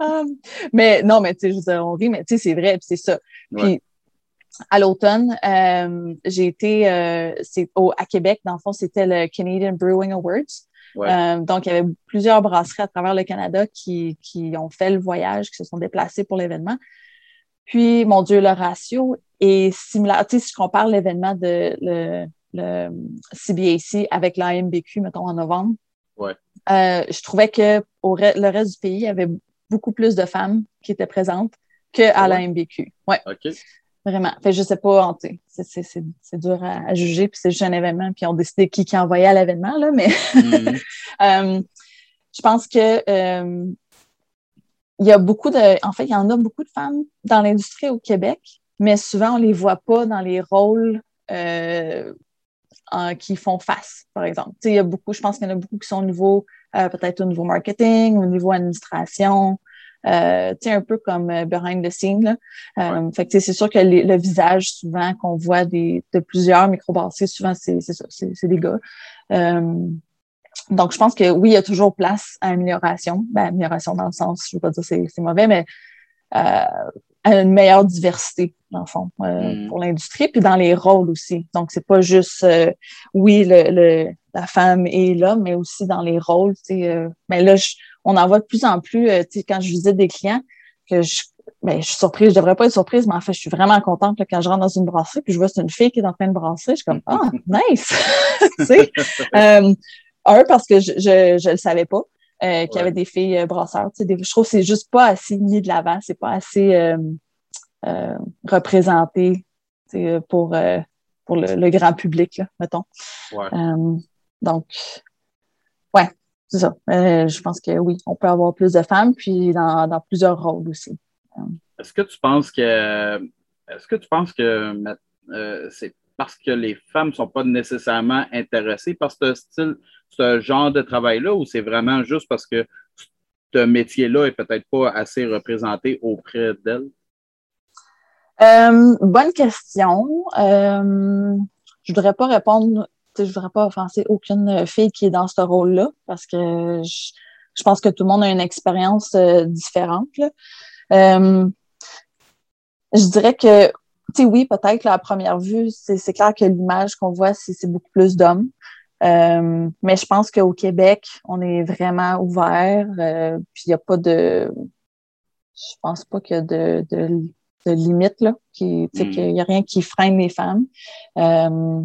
Ah, mais non, mais tu sais, on rit, mais tu sais, c'est vrai, puis c'est ça. Puis à l'automne, euh, j'ai été euh, au, à Québec, dans le fond, c'était le Canadian Brewing Awards. donc, il y avait plusieurs brasseries à travers le Canada qui, qui ont fait le voyage, qui se sont déplacés pour l'événement. Puis, mon Dieu, le ratio est similaire. Tu sais, si je compare l'événement de le, le CBAC avec l'AMBQ, mettons, en novembre, ouais. euh, je trouvais que au le reste du pays, il y avait beaucoup plus de femmes qui étaient présentes qu'à ouais. l'AMBQ. Ouais. OK. Vraiment. Fait, je sais pas, c'est dur à, juger, puis c'est juste un événement, puis on décidé qui qui envoyait à l'événement, là, mais mm-hmm. euh, je pense que euh, il y a beaucoup de. En fait, il y en a beaucoup de femmes dans l'industrie au Québec, mais souvent, on les voit pas dans les rôles euh, qui font face, par exemple. il y a beaucoup, je pense qu'il y en a beaucoup qui sont au niveau, euh, peut-être au niveau marketing, au niveau administration, euh, un peu comme euh, behind the scene. Euh, fait que c'est sûr que le visage, souvent, qu'on voit des, de plusieurs microbrasseries, souvent, c'est ça, c'est des gars. donc, je pense que oui, il y a toujours place à amélioration. Ben, amélioration dans le sens, je ne veux pas dire que c'est mauvais, mais une meilleure diversité, dans le fond, euh, mm. pour l'industrie, puis dans les rôles aussi. Donc, c'est pas juste, euh, oui, le, la femme et l'homme, mais aussi dans les rôles. Euh, mais là, on en voit de plus en plus, quand je visite des clients, que je, ben, je suis surprise, je devrais pas être surprise, mais en fait, je suis vraiment contente quand je rentre dans une brasserie, puis je vois c'est une fille qui est en train de brasser, je suis comme, ah, nice! un, parce que je, je, je le savais pas. Euh, qu'il y avait des filles euh, brasseurs. Tu sais, je trouve que c'est juste pas assez mis de l'avant, c'est pas assez euh, euh représenté pour, pour le, grand public, là, mettons. donc, ouais, c'est ça. je pense que oui, on peut avoir plus de femmes, puis dans, dans plusieurs rôles aussi. Est-ce que tu penses que est-ce que tu penses que c'est parce que les femmes ne sont pas nécessairement intéressées par ce style, ce genre de travail-là, ou c'est vraiment juste parce que ce métier-là est peut-être pas assez représenté auprès d'elles? Euh, bonne question. Euh, je voudrais pas répondre, je voudrais pas offenser aucune fille qui est dans ce rôle-là parce que je, pense que tout le monde a une expérience euh, différente. Euh, je dirais que tu sais, oui, peut-être à première vue, c'est clair que l'image qu'on voit, c'est beaucoup plus d'hommes. Euh, mais je pense qu'au Québec, on est vraiment ouvert. Euh, puis il n'y a pas de. Je pense pas qu'il y a de, de, de limite, là. Qui, mm. qu'il n'y a rien qui freine les femmes. Euh,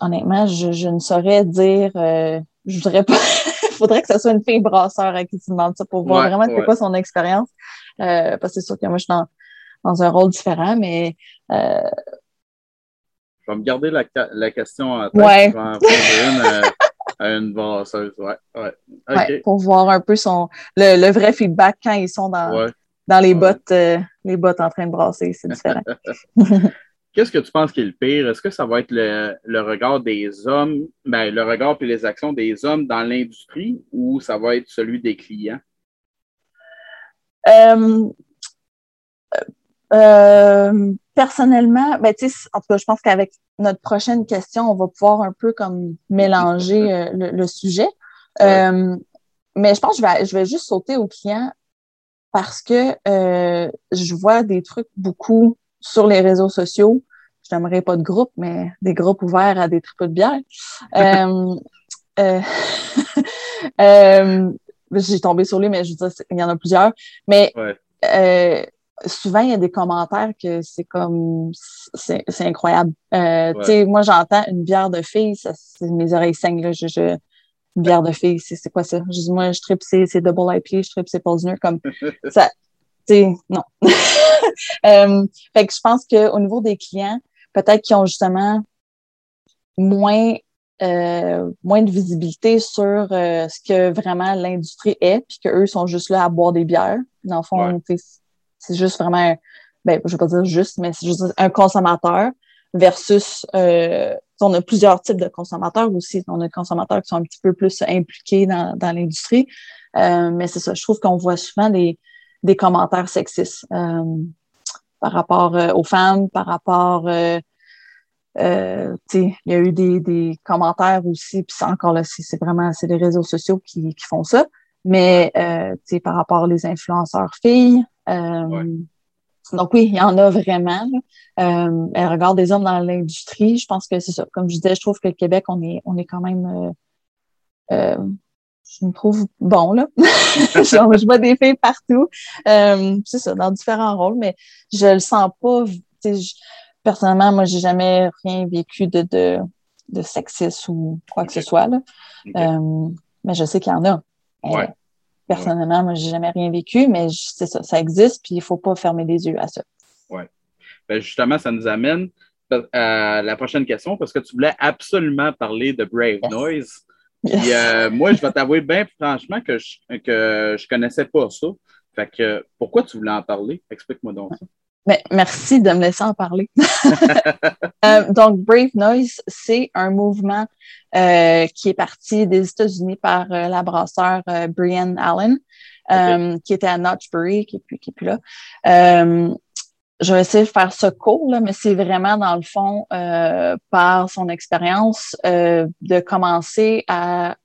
honnêtement, je, je, ne saurais dire. Euh, je voudrais pas. Il faudrait que ce soit une fille brasseur à qui tu demandes ça pour voir vraiment c'est quoi son expérience. Euh, parce que c'est sûr que moi, je suis dans dans un rôle différent, mais. Euh... Je vais me garder la, la question en tête. Ouais. Je vais une euh, à une brasseuse. Ouais, ouais. ouais. pour voir un peu son, le, le, vrai feedback quand ils sont dans, dans les, bottes, euh, les bottes en train de brasser. C'est différent. Qu'est-ce que tu penses qui est le pire? Est-ce que ça va être le, le regard des hommes, ben, le regard et les actions des hommes dans l'industrie ou ça va être celui des clients? Euh, euh, personnellement, ben, en tout cas, je pense qu'avec notre prochaine question, on va pouvoir un peu comme mélanger euh, le, sujet. Euh, mais je pense que je vais, je vais juste sauter au client parce que je vois des trucs beaucoup sur les réseaux sociaux. Je n'aimerais pas de groupe, mais des groupes ouverts à des tripots de bière. J'ai tombé sur lui, mais je veux dire, il y en a plusieurs. Mais souvent, il y a des commentaires que c'est comme, c'est incroyable. Euh, Tu sais, moi, j'entends une bière de fille, ça, mes oreilles saignent, là. Je, je, une bière de fille, c'est quoi ça? Je dis, moi, je tripe, c'est double IP, je tripe, c'est Pilsner, comme ça. Tu sais, non. euh, fait que je pense qu'au niveau des clients, peut-être qu'ils ont justement moins moins de visibilité sur ce que vraiment l'industrie est, puis qu'eux sont juste là à boire des bières. Dans le fond, c'est juste vraiment, ben, je ne vais pas dire juste, mais c'est juste un consommateur versus on a plusieurs types de consommateurs aussi. On a des consommateurs qui sont un petit peu plus impliqués dans, dans l'industrie. Euh, mais c'est ça, je trouve qu'on voit souvent des, des commentaires sexistes euh, par rapport euh, aux femmes, par rapport euh, il y a eu des, des commentaires aussi, puis encore là, c'est vraiment c'est les réseaux sociaux qui, qui font ça. Mais par rapport aux influenceurs filles, donc oui, il y en a vraiment. Euh, elle regarde des hommes dans l'industrie. Je pense que c'est ça. Comme je disais, je trouve que le Québec, on est, on est quand même, euh, euh je me trouve bon là. je vois des filles partout. Euh, c'est ça, dans différents rôles, mais je le sens pas. personnellement, moi, j'ai jamais rien vécu de, de, de sexisme ou quoi que ce soit. Là. Euh, mais je sais qu'il y en a. Ouais. Personnellement, moi, j'ai jamais rien vécu, mais c'est ça, ça existe, puis il faut pas fermer les yeux à ça. Oui. Ben justement, ça nous amène à la prochaine question, parce que tu voulais absolument parler de Brave Noise. Euh, moi, je vais t'avouer bien franchement que je que je connaissais pas ça. Fait que pourquoi tu voulais en parler? Explique-moi donc ça. Mais merci de me laisser en parler. Euh, donc, Brave Noise, c'est un mouvement euh, qui est parti des États-Unis par euh, la brasseur Brian Allen, qui était à Notchbury, qui n'est plus, plus là. je vais essayer de faire ce court, là, mais c'est vraiment, dans le fond, par son expérience, de commencer à,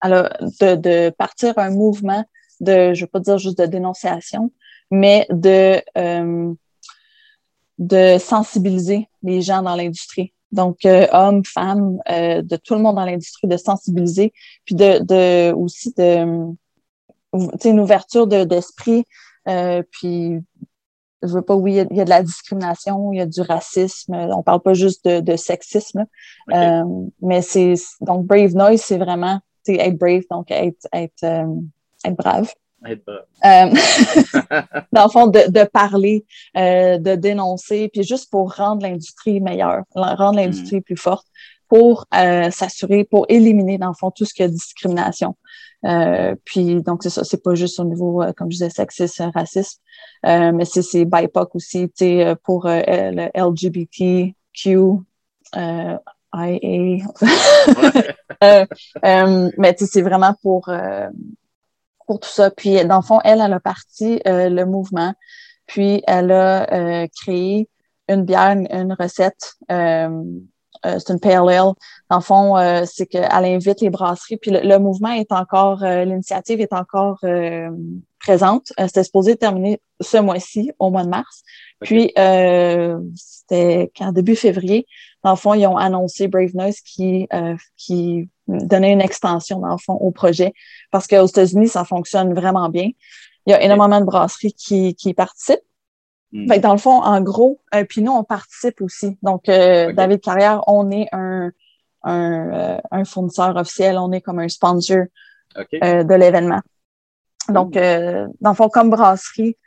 à de, de partir un mouvement de, je ne veux pas dire juste de dénonciation, mais de, euh, de sensibiliser les gens dans l'industrie. Donc, euh, hommes, femmes, euh, de tout le monde dans l'industrie, de sensibiliser, puis de, de aussi de une ouverture d'esprit. puis, je veux pas, oui, il y, a, de la discrimination, il y a du racisme. On parle pas juste de, de sexisme. mais c'est donc Brave Noise, c'est vraiment être brave, donc être, être, être brave. Euh, dans le fond, de, de parler, euh, de dénoncer, puis juste pour rendre l'industrie meilleure, rendre l'industrie mm. plus forte, pour euh, s'assurer, pour éliminer, dans le fond, tout ce qui est discrimination. Euh, puis, donc, c'est ça, c'est pas juste au niveau, euh, comme je disais, sexisme, racisme, euh, mais c'est BIPOC aussi, tu sais, pour le LGBTQ, IA. mais tu sais, c'est vraiment pour pour tout ça. Puis, dans le fond, elle, elle a parti euh, le mouvement. Puis, elle a euh, créé une bière, une, recette. Euh, c'est une pale ale. Dans le fond, c'est qu'elle invite les brasseries. Puis, le, mouvement est encore, l'initiative est encore présente. C'était supposé terminer ce mois-ci, au mois de mars. Puis, c'était qu'en début février, dans le fond, ils ont annoncé Brave Noise qui, qui donner une extension, dans le fond, au projet. Parce qu'aux États-Unis, ça fonctionne vraiment bien. Il y a énormément de brasseries qui, qui participent. Hmm. dans le fond, en gros, euh, puis nous, on participe aussi. Donc, euh, David Carrière, on est un, un, euh, un, fournisseur officiel, on est comme un sponsor de l'événement. Donc, hmm. dans le fond, comme brasserie,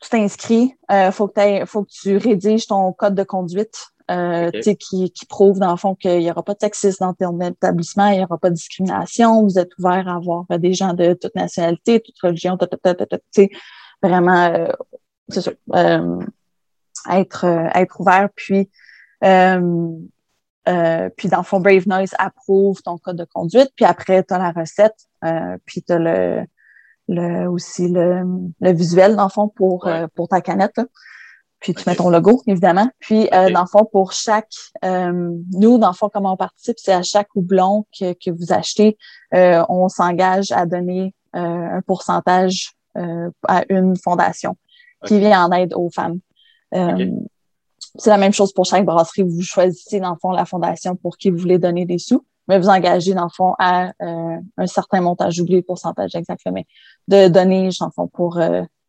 tu t'inscris, il faut, que faut que tu rédiges ton code de conduite euh, qui, qui prouve dans le fond qu'il n'y aura pas de sexisme dans ton établissement, il n'y aura pas de discrimination, vous êtes ouvert à avoir des gens de toute nationalité, toute religion, vraiment, euh, c'est ça, euh, être, euh, être ouvert, puis euh, puis dans le fond, Brave Noise approuve ton code de conduite, puis après, tu as la recette, puis tu as le, le, aussi le, le visuel, dans le fond, pour, pour ta canette. Puis tu mets ton logo, évidemment. Puis, euh, dans le fond, pour chaque, euh, nous, dans le fond, comment on participe, c'est à chaque houblon que, que vous achetez, euh, on s'engage à donner un pourcentage à une fondation qui vient en aide aux femmes. C'est la même chose pour chaque brasserie. Vous choisissez, dans le fond, la fondation pour qui vous voulez donner des sous, mais vous engagez, dans le fond, à un certain montage, j'oublie le pourcentage exactement, mais de donner, dans le fond, pour,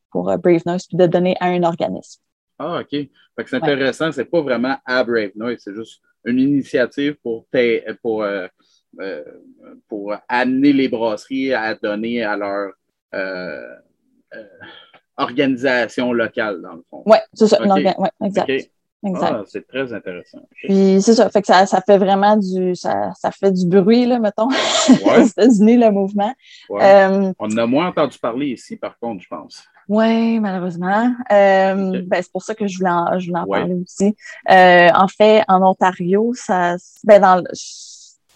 pour Brave Nurse, puis de donner à un organisme. Ah, OK. c'est intéressant. C'est pas vraiment à Brave Noise, c'est juste une initiative pour, pour, euh, euh, pour amener les brasseries à donner à leur euh, organisation locale, dans le fond. Oui, c'est ça. Ouais, exact. Ah, c'est très intéressant. Puis c'est ça, fait que ça, ça, fait vraiment du ça, ça fait du bruit, là, mettons, aux États-Unis, le mouvement. On en a moins entendu parler ici, par contre, je pense. Oui, malheureusement. Euh, ben, c'est pour ça que je voulais en, je voulais en parler aussi. Euh, en fait, en Ontario, ça ben dans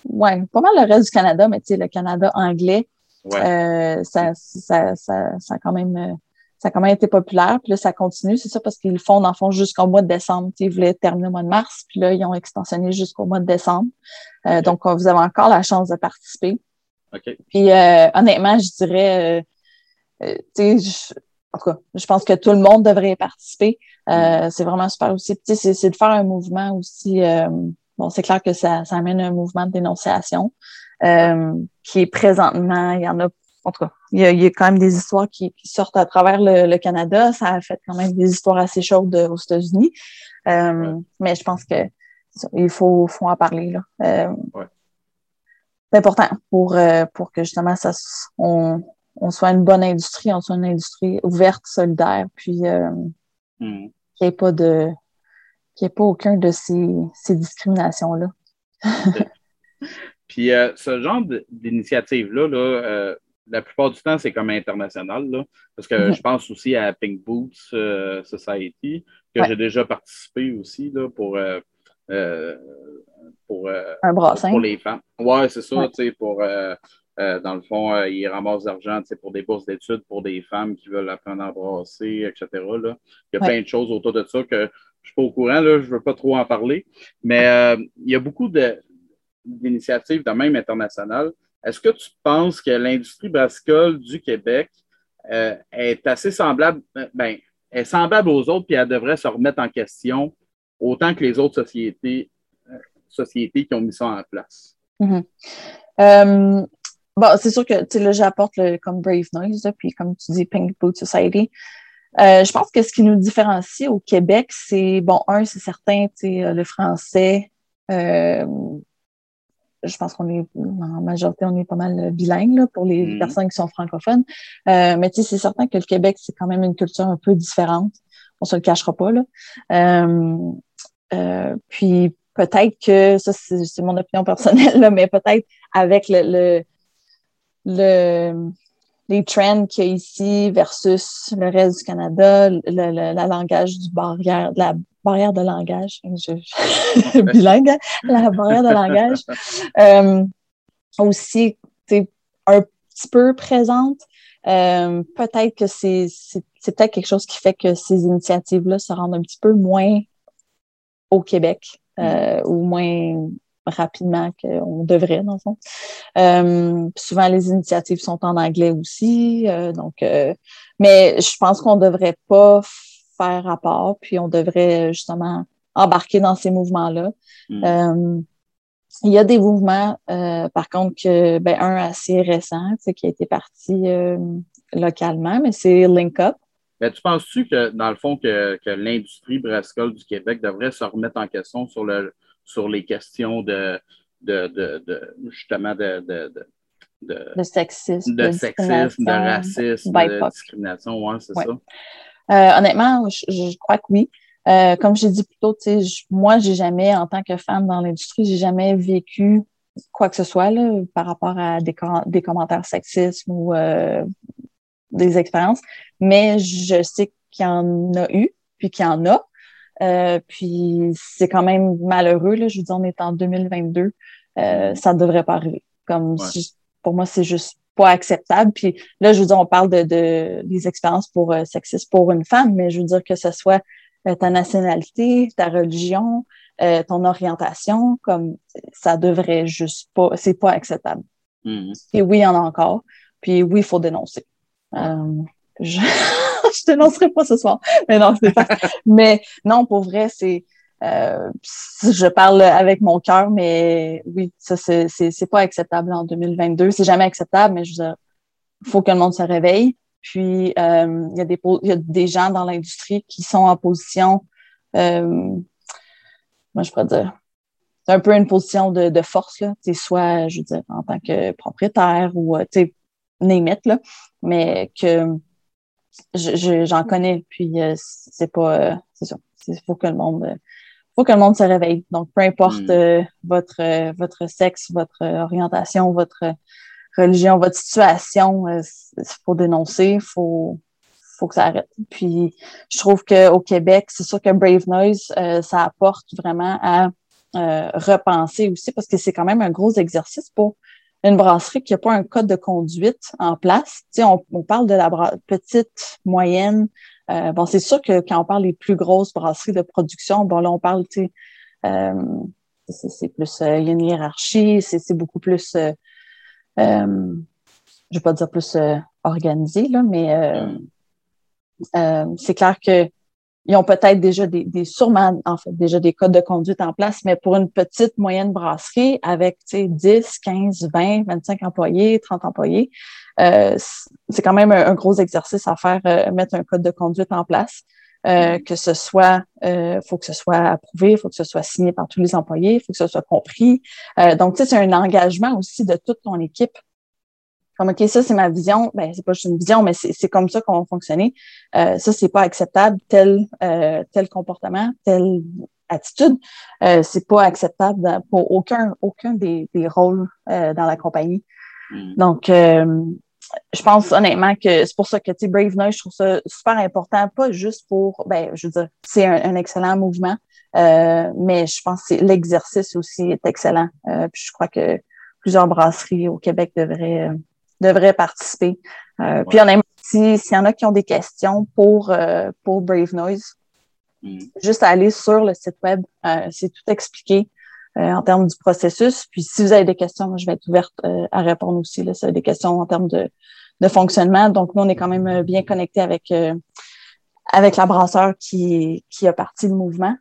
ouais, pas mal le reste du Canada, mais tu sais, le Canada anglais, ça, ça, ça, ça a quand même ça a quand même été populaire. Puis là, ça continue. C'est ça parce qu'ils le font, dans le fond, jusqu'au mois de décembre. ils voulaient terminer au mois de mars. Puis là, ils ont extensionné jusqu'au mois de décembre. Euh, donc, vous avez encore la chance de participer. Puis euh, honnêtement, je dirais, euh, tu sais, en tout cas, je pense que tout le monde devrait participer. Mm. C'est vraiment super aussi. C'est de faire un mouvement aussi. bon, c'est clair que ça, ça amène un mouvement de dénonciation. qui est présentement, il y en a en tout cas, il y, a, quand même des histoires qui, sortent à travers le, Canada. Ça a fait quand même des histoires assez chaudes aux États-Unis. Euh, mais je pense que il faut, faut en parler. Là. Euh, c'est important pour, euh, pour que justement ça, on, on, soit une bonne industrie, on soit une industrie ouverte, solidaire, puis mm. qu'il n'y ait pas de qu'il n'y ait pas aucun de ces, ces discriminations-là. puis ce genre d'initiative-là, là, la plupart du temps, c'est comme international, là, parce que mhm. je pense aussi à Pink Boots euh, Society, que j'ai déjà participé aussi là, pour, euh, euh, pour, pour les femmes. Oui, c'est ça, sais pour dans le fond, ils ramassent de l'argent pour des bourses d'études pour des femmes qui veulent apprendre à brasser, etc. Là. Il y a plein de choses autour de ça que je ne suis pas au courant, là, je ne veux pas trop en parler, mais il y a beaucoup d'initiatives de même internationales est-ce que tu penses que l'industrie brassicole du Québec euh, est assez semblable, euh, ben, est semblable aux autres, puis elle devrait se remettre en question autant que les autres sociétés, euh, sociétés qui ont mis ça en place? Mm-hmm. Bon, c'est sûr que là, j'apporte comme Brave Noise, puis comme tu dis, Pink Boot Society. je pense que ce qui nous différencie au Québec, c'est, bon, un, c'est certain, le français, je pense qu'on est, en majorité, on est pas mal bilingue là, pour les mm. personnes qui sont francophones. Euh, mais tu sais, c'est certain que le Québec, c'est quand même une culture un peu différente. On se le cachera pas, là. Euh, euh, puis peut-être que, ça, c'est mon opinion personnelle, là, mais peut-être avec le, le, le les trends qu'il y a ici versus le reste du Canada, le, le, la langage du barrière, la barrière de langage, je, bilingue, hein, la barrière de langage, euh, aussi un petit peu présente. Euh, peut-être que c'est peut-être quelque chose qui fait que ces initiatives-là se rendent un petit peu moins au Québec euh, mm. ou moins rapidement qu'on devrait, dans le fond. Euh, souvent, les initiatives sont en anglais aussi. Euh, donc, euh, mais je pense qu'on ne devrait pas faire rapport, puis on devrait justement embarquer dans ces mouvements-là. Mm. il y a des mouvements, par contre, que, ben, un assez récent, qui a été parti localement, mais c'est Link Up. Ben, tu penses-tu que, dans le fond, que, que l'industrie brassicole du Québec devrait se remettre en question sur le, sur les questions de, de, de, justement de, de, sexisme, de, sexisme, de racisme, de discrimination, ouais, c'est ça. Euh, honnêtement, je, crois que oui. Euh, comme j'ai dit plus tôt, moi, j'ai jamais, en tant que femme dans l'industrie, j'ai jamais vécu quoi que ce soit là, par rapport à des, des commentaires sexistes ou euh, des expériences, mais je sais qu'il y en a eu, puis qu'il y en a. Euh, puis c'est quand même malheureux. Là. Je veux dire, on est en 2022. Euh, ça ne devrait pas arriver. Comme pour moi, c'est juste pas acceptable. Puis là, je veux dire, on parle de, de des expériences pour euh, sexistes pour une femme, mais je veux dire que ce soit euh, ta nationalité, ta religion, euh, ton orientation, comme ça devrait juste pas, c'est pas acceptable. Mm-hmm. Et oui, il y en a encore. Puis oui, il faut dénoncer. je... je te lancerai pas ce soir. Mais non, c'est pas. mais non, pour vrai, c'est. Euh, je parle avec mon cœur, mais oui, ça, c'est, c'est, pas acceptable en 2022. C'est jamais acceptable, mais je veux dire, faut que le monde se réveille. Puis, euh, il y, a des, y a des gens dans l'industrie qui sont en position, euh, moi, je pourrais dire, c'est un peu une position de, de force, là. sais, soit, je veux dire, en tant que propriétaire ou, tu sais, là, mais que j'en connais, puis euh, c'est pas, euh, c'est Il faut que le monde faut que le monde se réveille. Donc, peu importe hmm. euh, votre, euh, votre sexe, votre orientation, votre religion, votre situation, il faut dénoncer, il faut, faut que ça arrête. Puis, je trouve qu'au Québec, c'est sûr que Brave Noise, ça apporte vraiment à repenser aussi, parce que c'est quand même un gros exercice pour une brasserie qui n'a pas un code de conduite en place. Tu sais, on, parle de la petite, moyenne. Euh, bon, c'est sûr que quand on parle des plus grosses brasseries de production, bon, là, on parle, tu sais, euh, c'est plus, euh, il y a une hiérarchie, c'est beaucoup plus, euh, je vais pas dire plus organisé, là, mais c'est clair que ils ont peut-être déjà des, des, sûrement, en fait, déjà des codes de conduite en place, mais pour une petite, moyenne brasserie avec, tu sais, 10, 15, 20, 25 employés, 30 employés, euh, c'est quand même un, gros exercice à faire, euh, mettre un code de conduite en place. Euh, que ce soit, euh, faut que ce soit approuvé, faut que ce soit signé par tous les employés, faut que ce soit compris. Euh, donc, tu sais, c'est un engagement aussi de toute ton équipe comme OK, ça, c'est ma vision. Ben, c'est pas juste une vision, mais c'est comme ça qu'on va fonctionner. Euh, ça, c'est pas acceptable. Tel, euh, tel comportement, telle attitude, euh, c'est pas acceptable pour aucun, aucun des, des rôles euh, dans la compagnie. Mm. Donc, euh, je pense honnêtement que c'est pour ça que tu Brave Noise, je trouve ça super important, pas juste pour, ben, je veux dire, c'est un, excellent mouvement, euh, mais je pense que l'exercice aussi est excellent. puis je crois que plusieurs brasseries au Québec devraient devraient participer. Euh, puis, s'il y en a qui ont des questions pour, euh, pour Brave Noise, mm. juste aller sur le site web. Euh, c'est tout expliqué en termes du processus. Puis, si vous avez des questions, je vais être ouverte à répondre aussi. Là, si vous avez des questions en termes de, de fonctionnement. Donc, nous, on est quand même bien connecté avec, avec la brasseur qui, qui a parti le mouvement.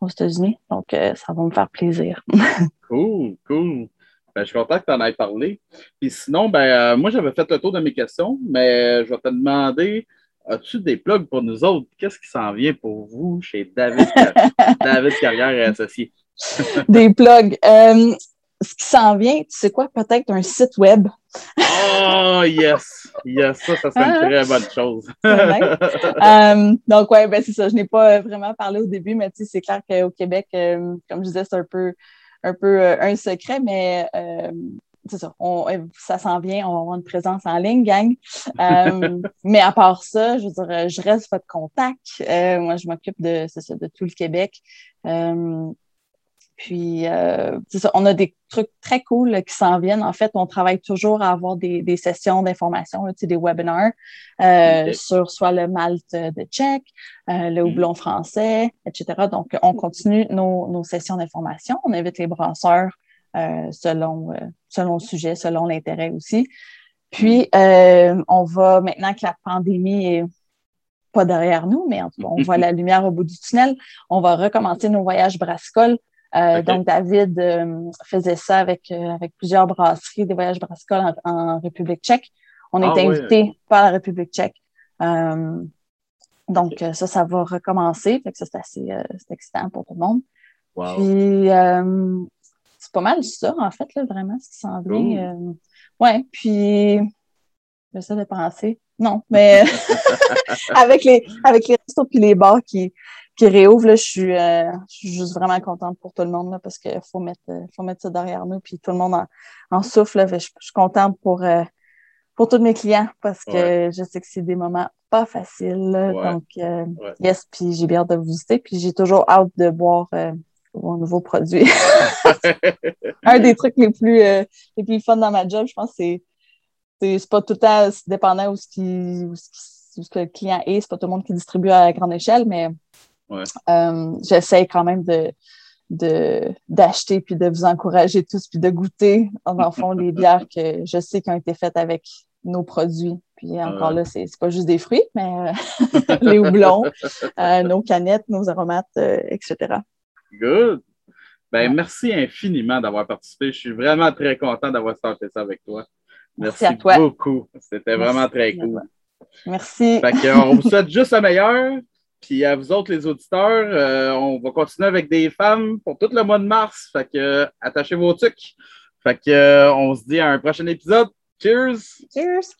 aux États-Unis. Donc, ça va me faire plaisir. cool, cool. Ben, je suis content que tu en aies parlé. Puis sinon, ben, euh, moi, j'avais fait le tour de mes questions, mais je vais te demander as-tu des plugs pour nous autres? Qu'est-ce qui s'en vient pour vous chez David, David Carrière et Associés? des plugs. Euh, ce qui s'en vient, tu sais quoi? Peut-être un site web. oh, yes! Yes, ça, ça serait une ah. très bonne chose. Euh, donc, ouais, ben, c'est ça. Je n'ai pas vraiment parlé au début, mais c'est clair qu'au Québec, comme je disais, c'est un peu un peu euh, un secret, mais euh, c'est ça, euh, ça s'en vient, on va avoir une présence en ligne, gang. mais à part ça, je veux dire, je reste votre contact. moi, je m'occupe de, de tout le Québec. Puis, euh, ça, on a des trucs très cool qui s'en viennent. En fait, on travaille toujours à avoir des, des sessions d'information, des webinars euh, sur soit le malt de tchèque, euh, le mm. houblon français, etc. Donc, on continue nos, nos sessions d'information. On invite les brasseurs euh, selon, euh, selon le sujet, selon l'intérêt aussi. Puis, euh, on va, maintenant que la pandémie est pas derrière nous, mais en tout cas, on voit la lumière au bout du tunnel, on va recommencer nos voyages brassicoles euh, donc, David euh, faisait ça avec, euh, avec plusieurs brasseries, des voyages brassicoles en, République tchèque. On été ah, invité par la République tchèque. donc, ça, ça va recommencer. Fait que ça, c'est assez excitant pour tout le monde. Puis, c'est pas mal ça, en fait, là, vraiment, ce qui s'en vient. ouais, puis, j'essaie de penser. Non, mais avec les avec les restos puis les bars qui, qui réouvre, là, je, suis, euh, je suis juste vraiment contente pour tout le monde là, parce qu'il faut mettre, euh, faut mettre ça derrière nous. Puis tout le monde en, en souffle. Là, je, suis contente pour, euh, pour tous mes clients parce que je sais que c'est des moments pas faciles. Donc, yes, puis j'ai bien hâte de vous visiter. Puis j'ai toujours hâte de boire mon nouveau produit. Un des trucs les plus, les plus fun dans ma job, je pense, c'est c'est pas tout le temps dépendant où ce qui, où ce, que le client est, c'est pas tout le monde qui distribue à grande échelle, mais euh, j'essaie quand même de d'acheter puis de vous encourager tous puis de goûter en fond les bières que je sais qui ont été faites avec nos produits. Puis encore là, c'est pas juste des fruits, mais euh, les houblons, euh, nos canettes, nos aromates, etc. Good. Ben, merci infiniment d'avoir participé. Je suis vraiment très content d'avoir starté ça avec toi. Merci, à toi. beaucoup. C'était vraiment très cool. Merci. Fait on vous souhaite juste le meilleur. Puis à vous autres, les auditeurs, euh, on va continuer avec des femmes pour tout le mois de mars. Fait que attachez vos trucs. Fait que euh, on se dit à un prochain épisode. Cheers! Cheers!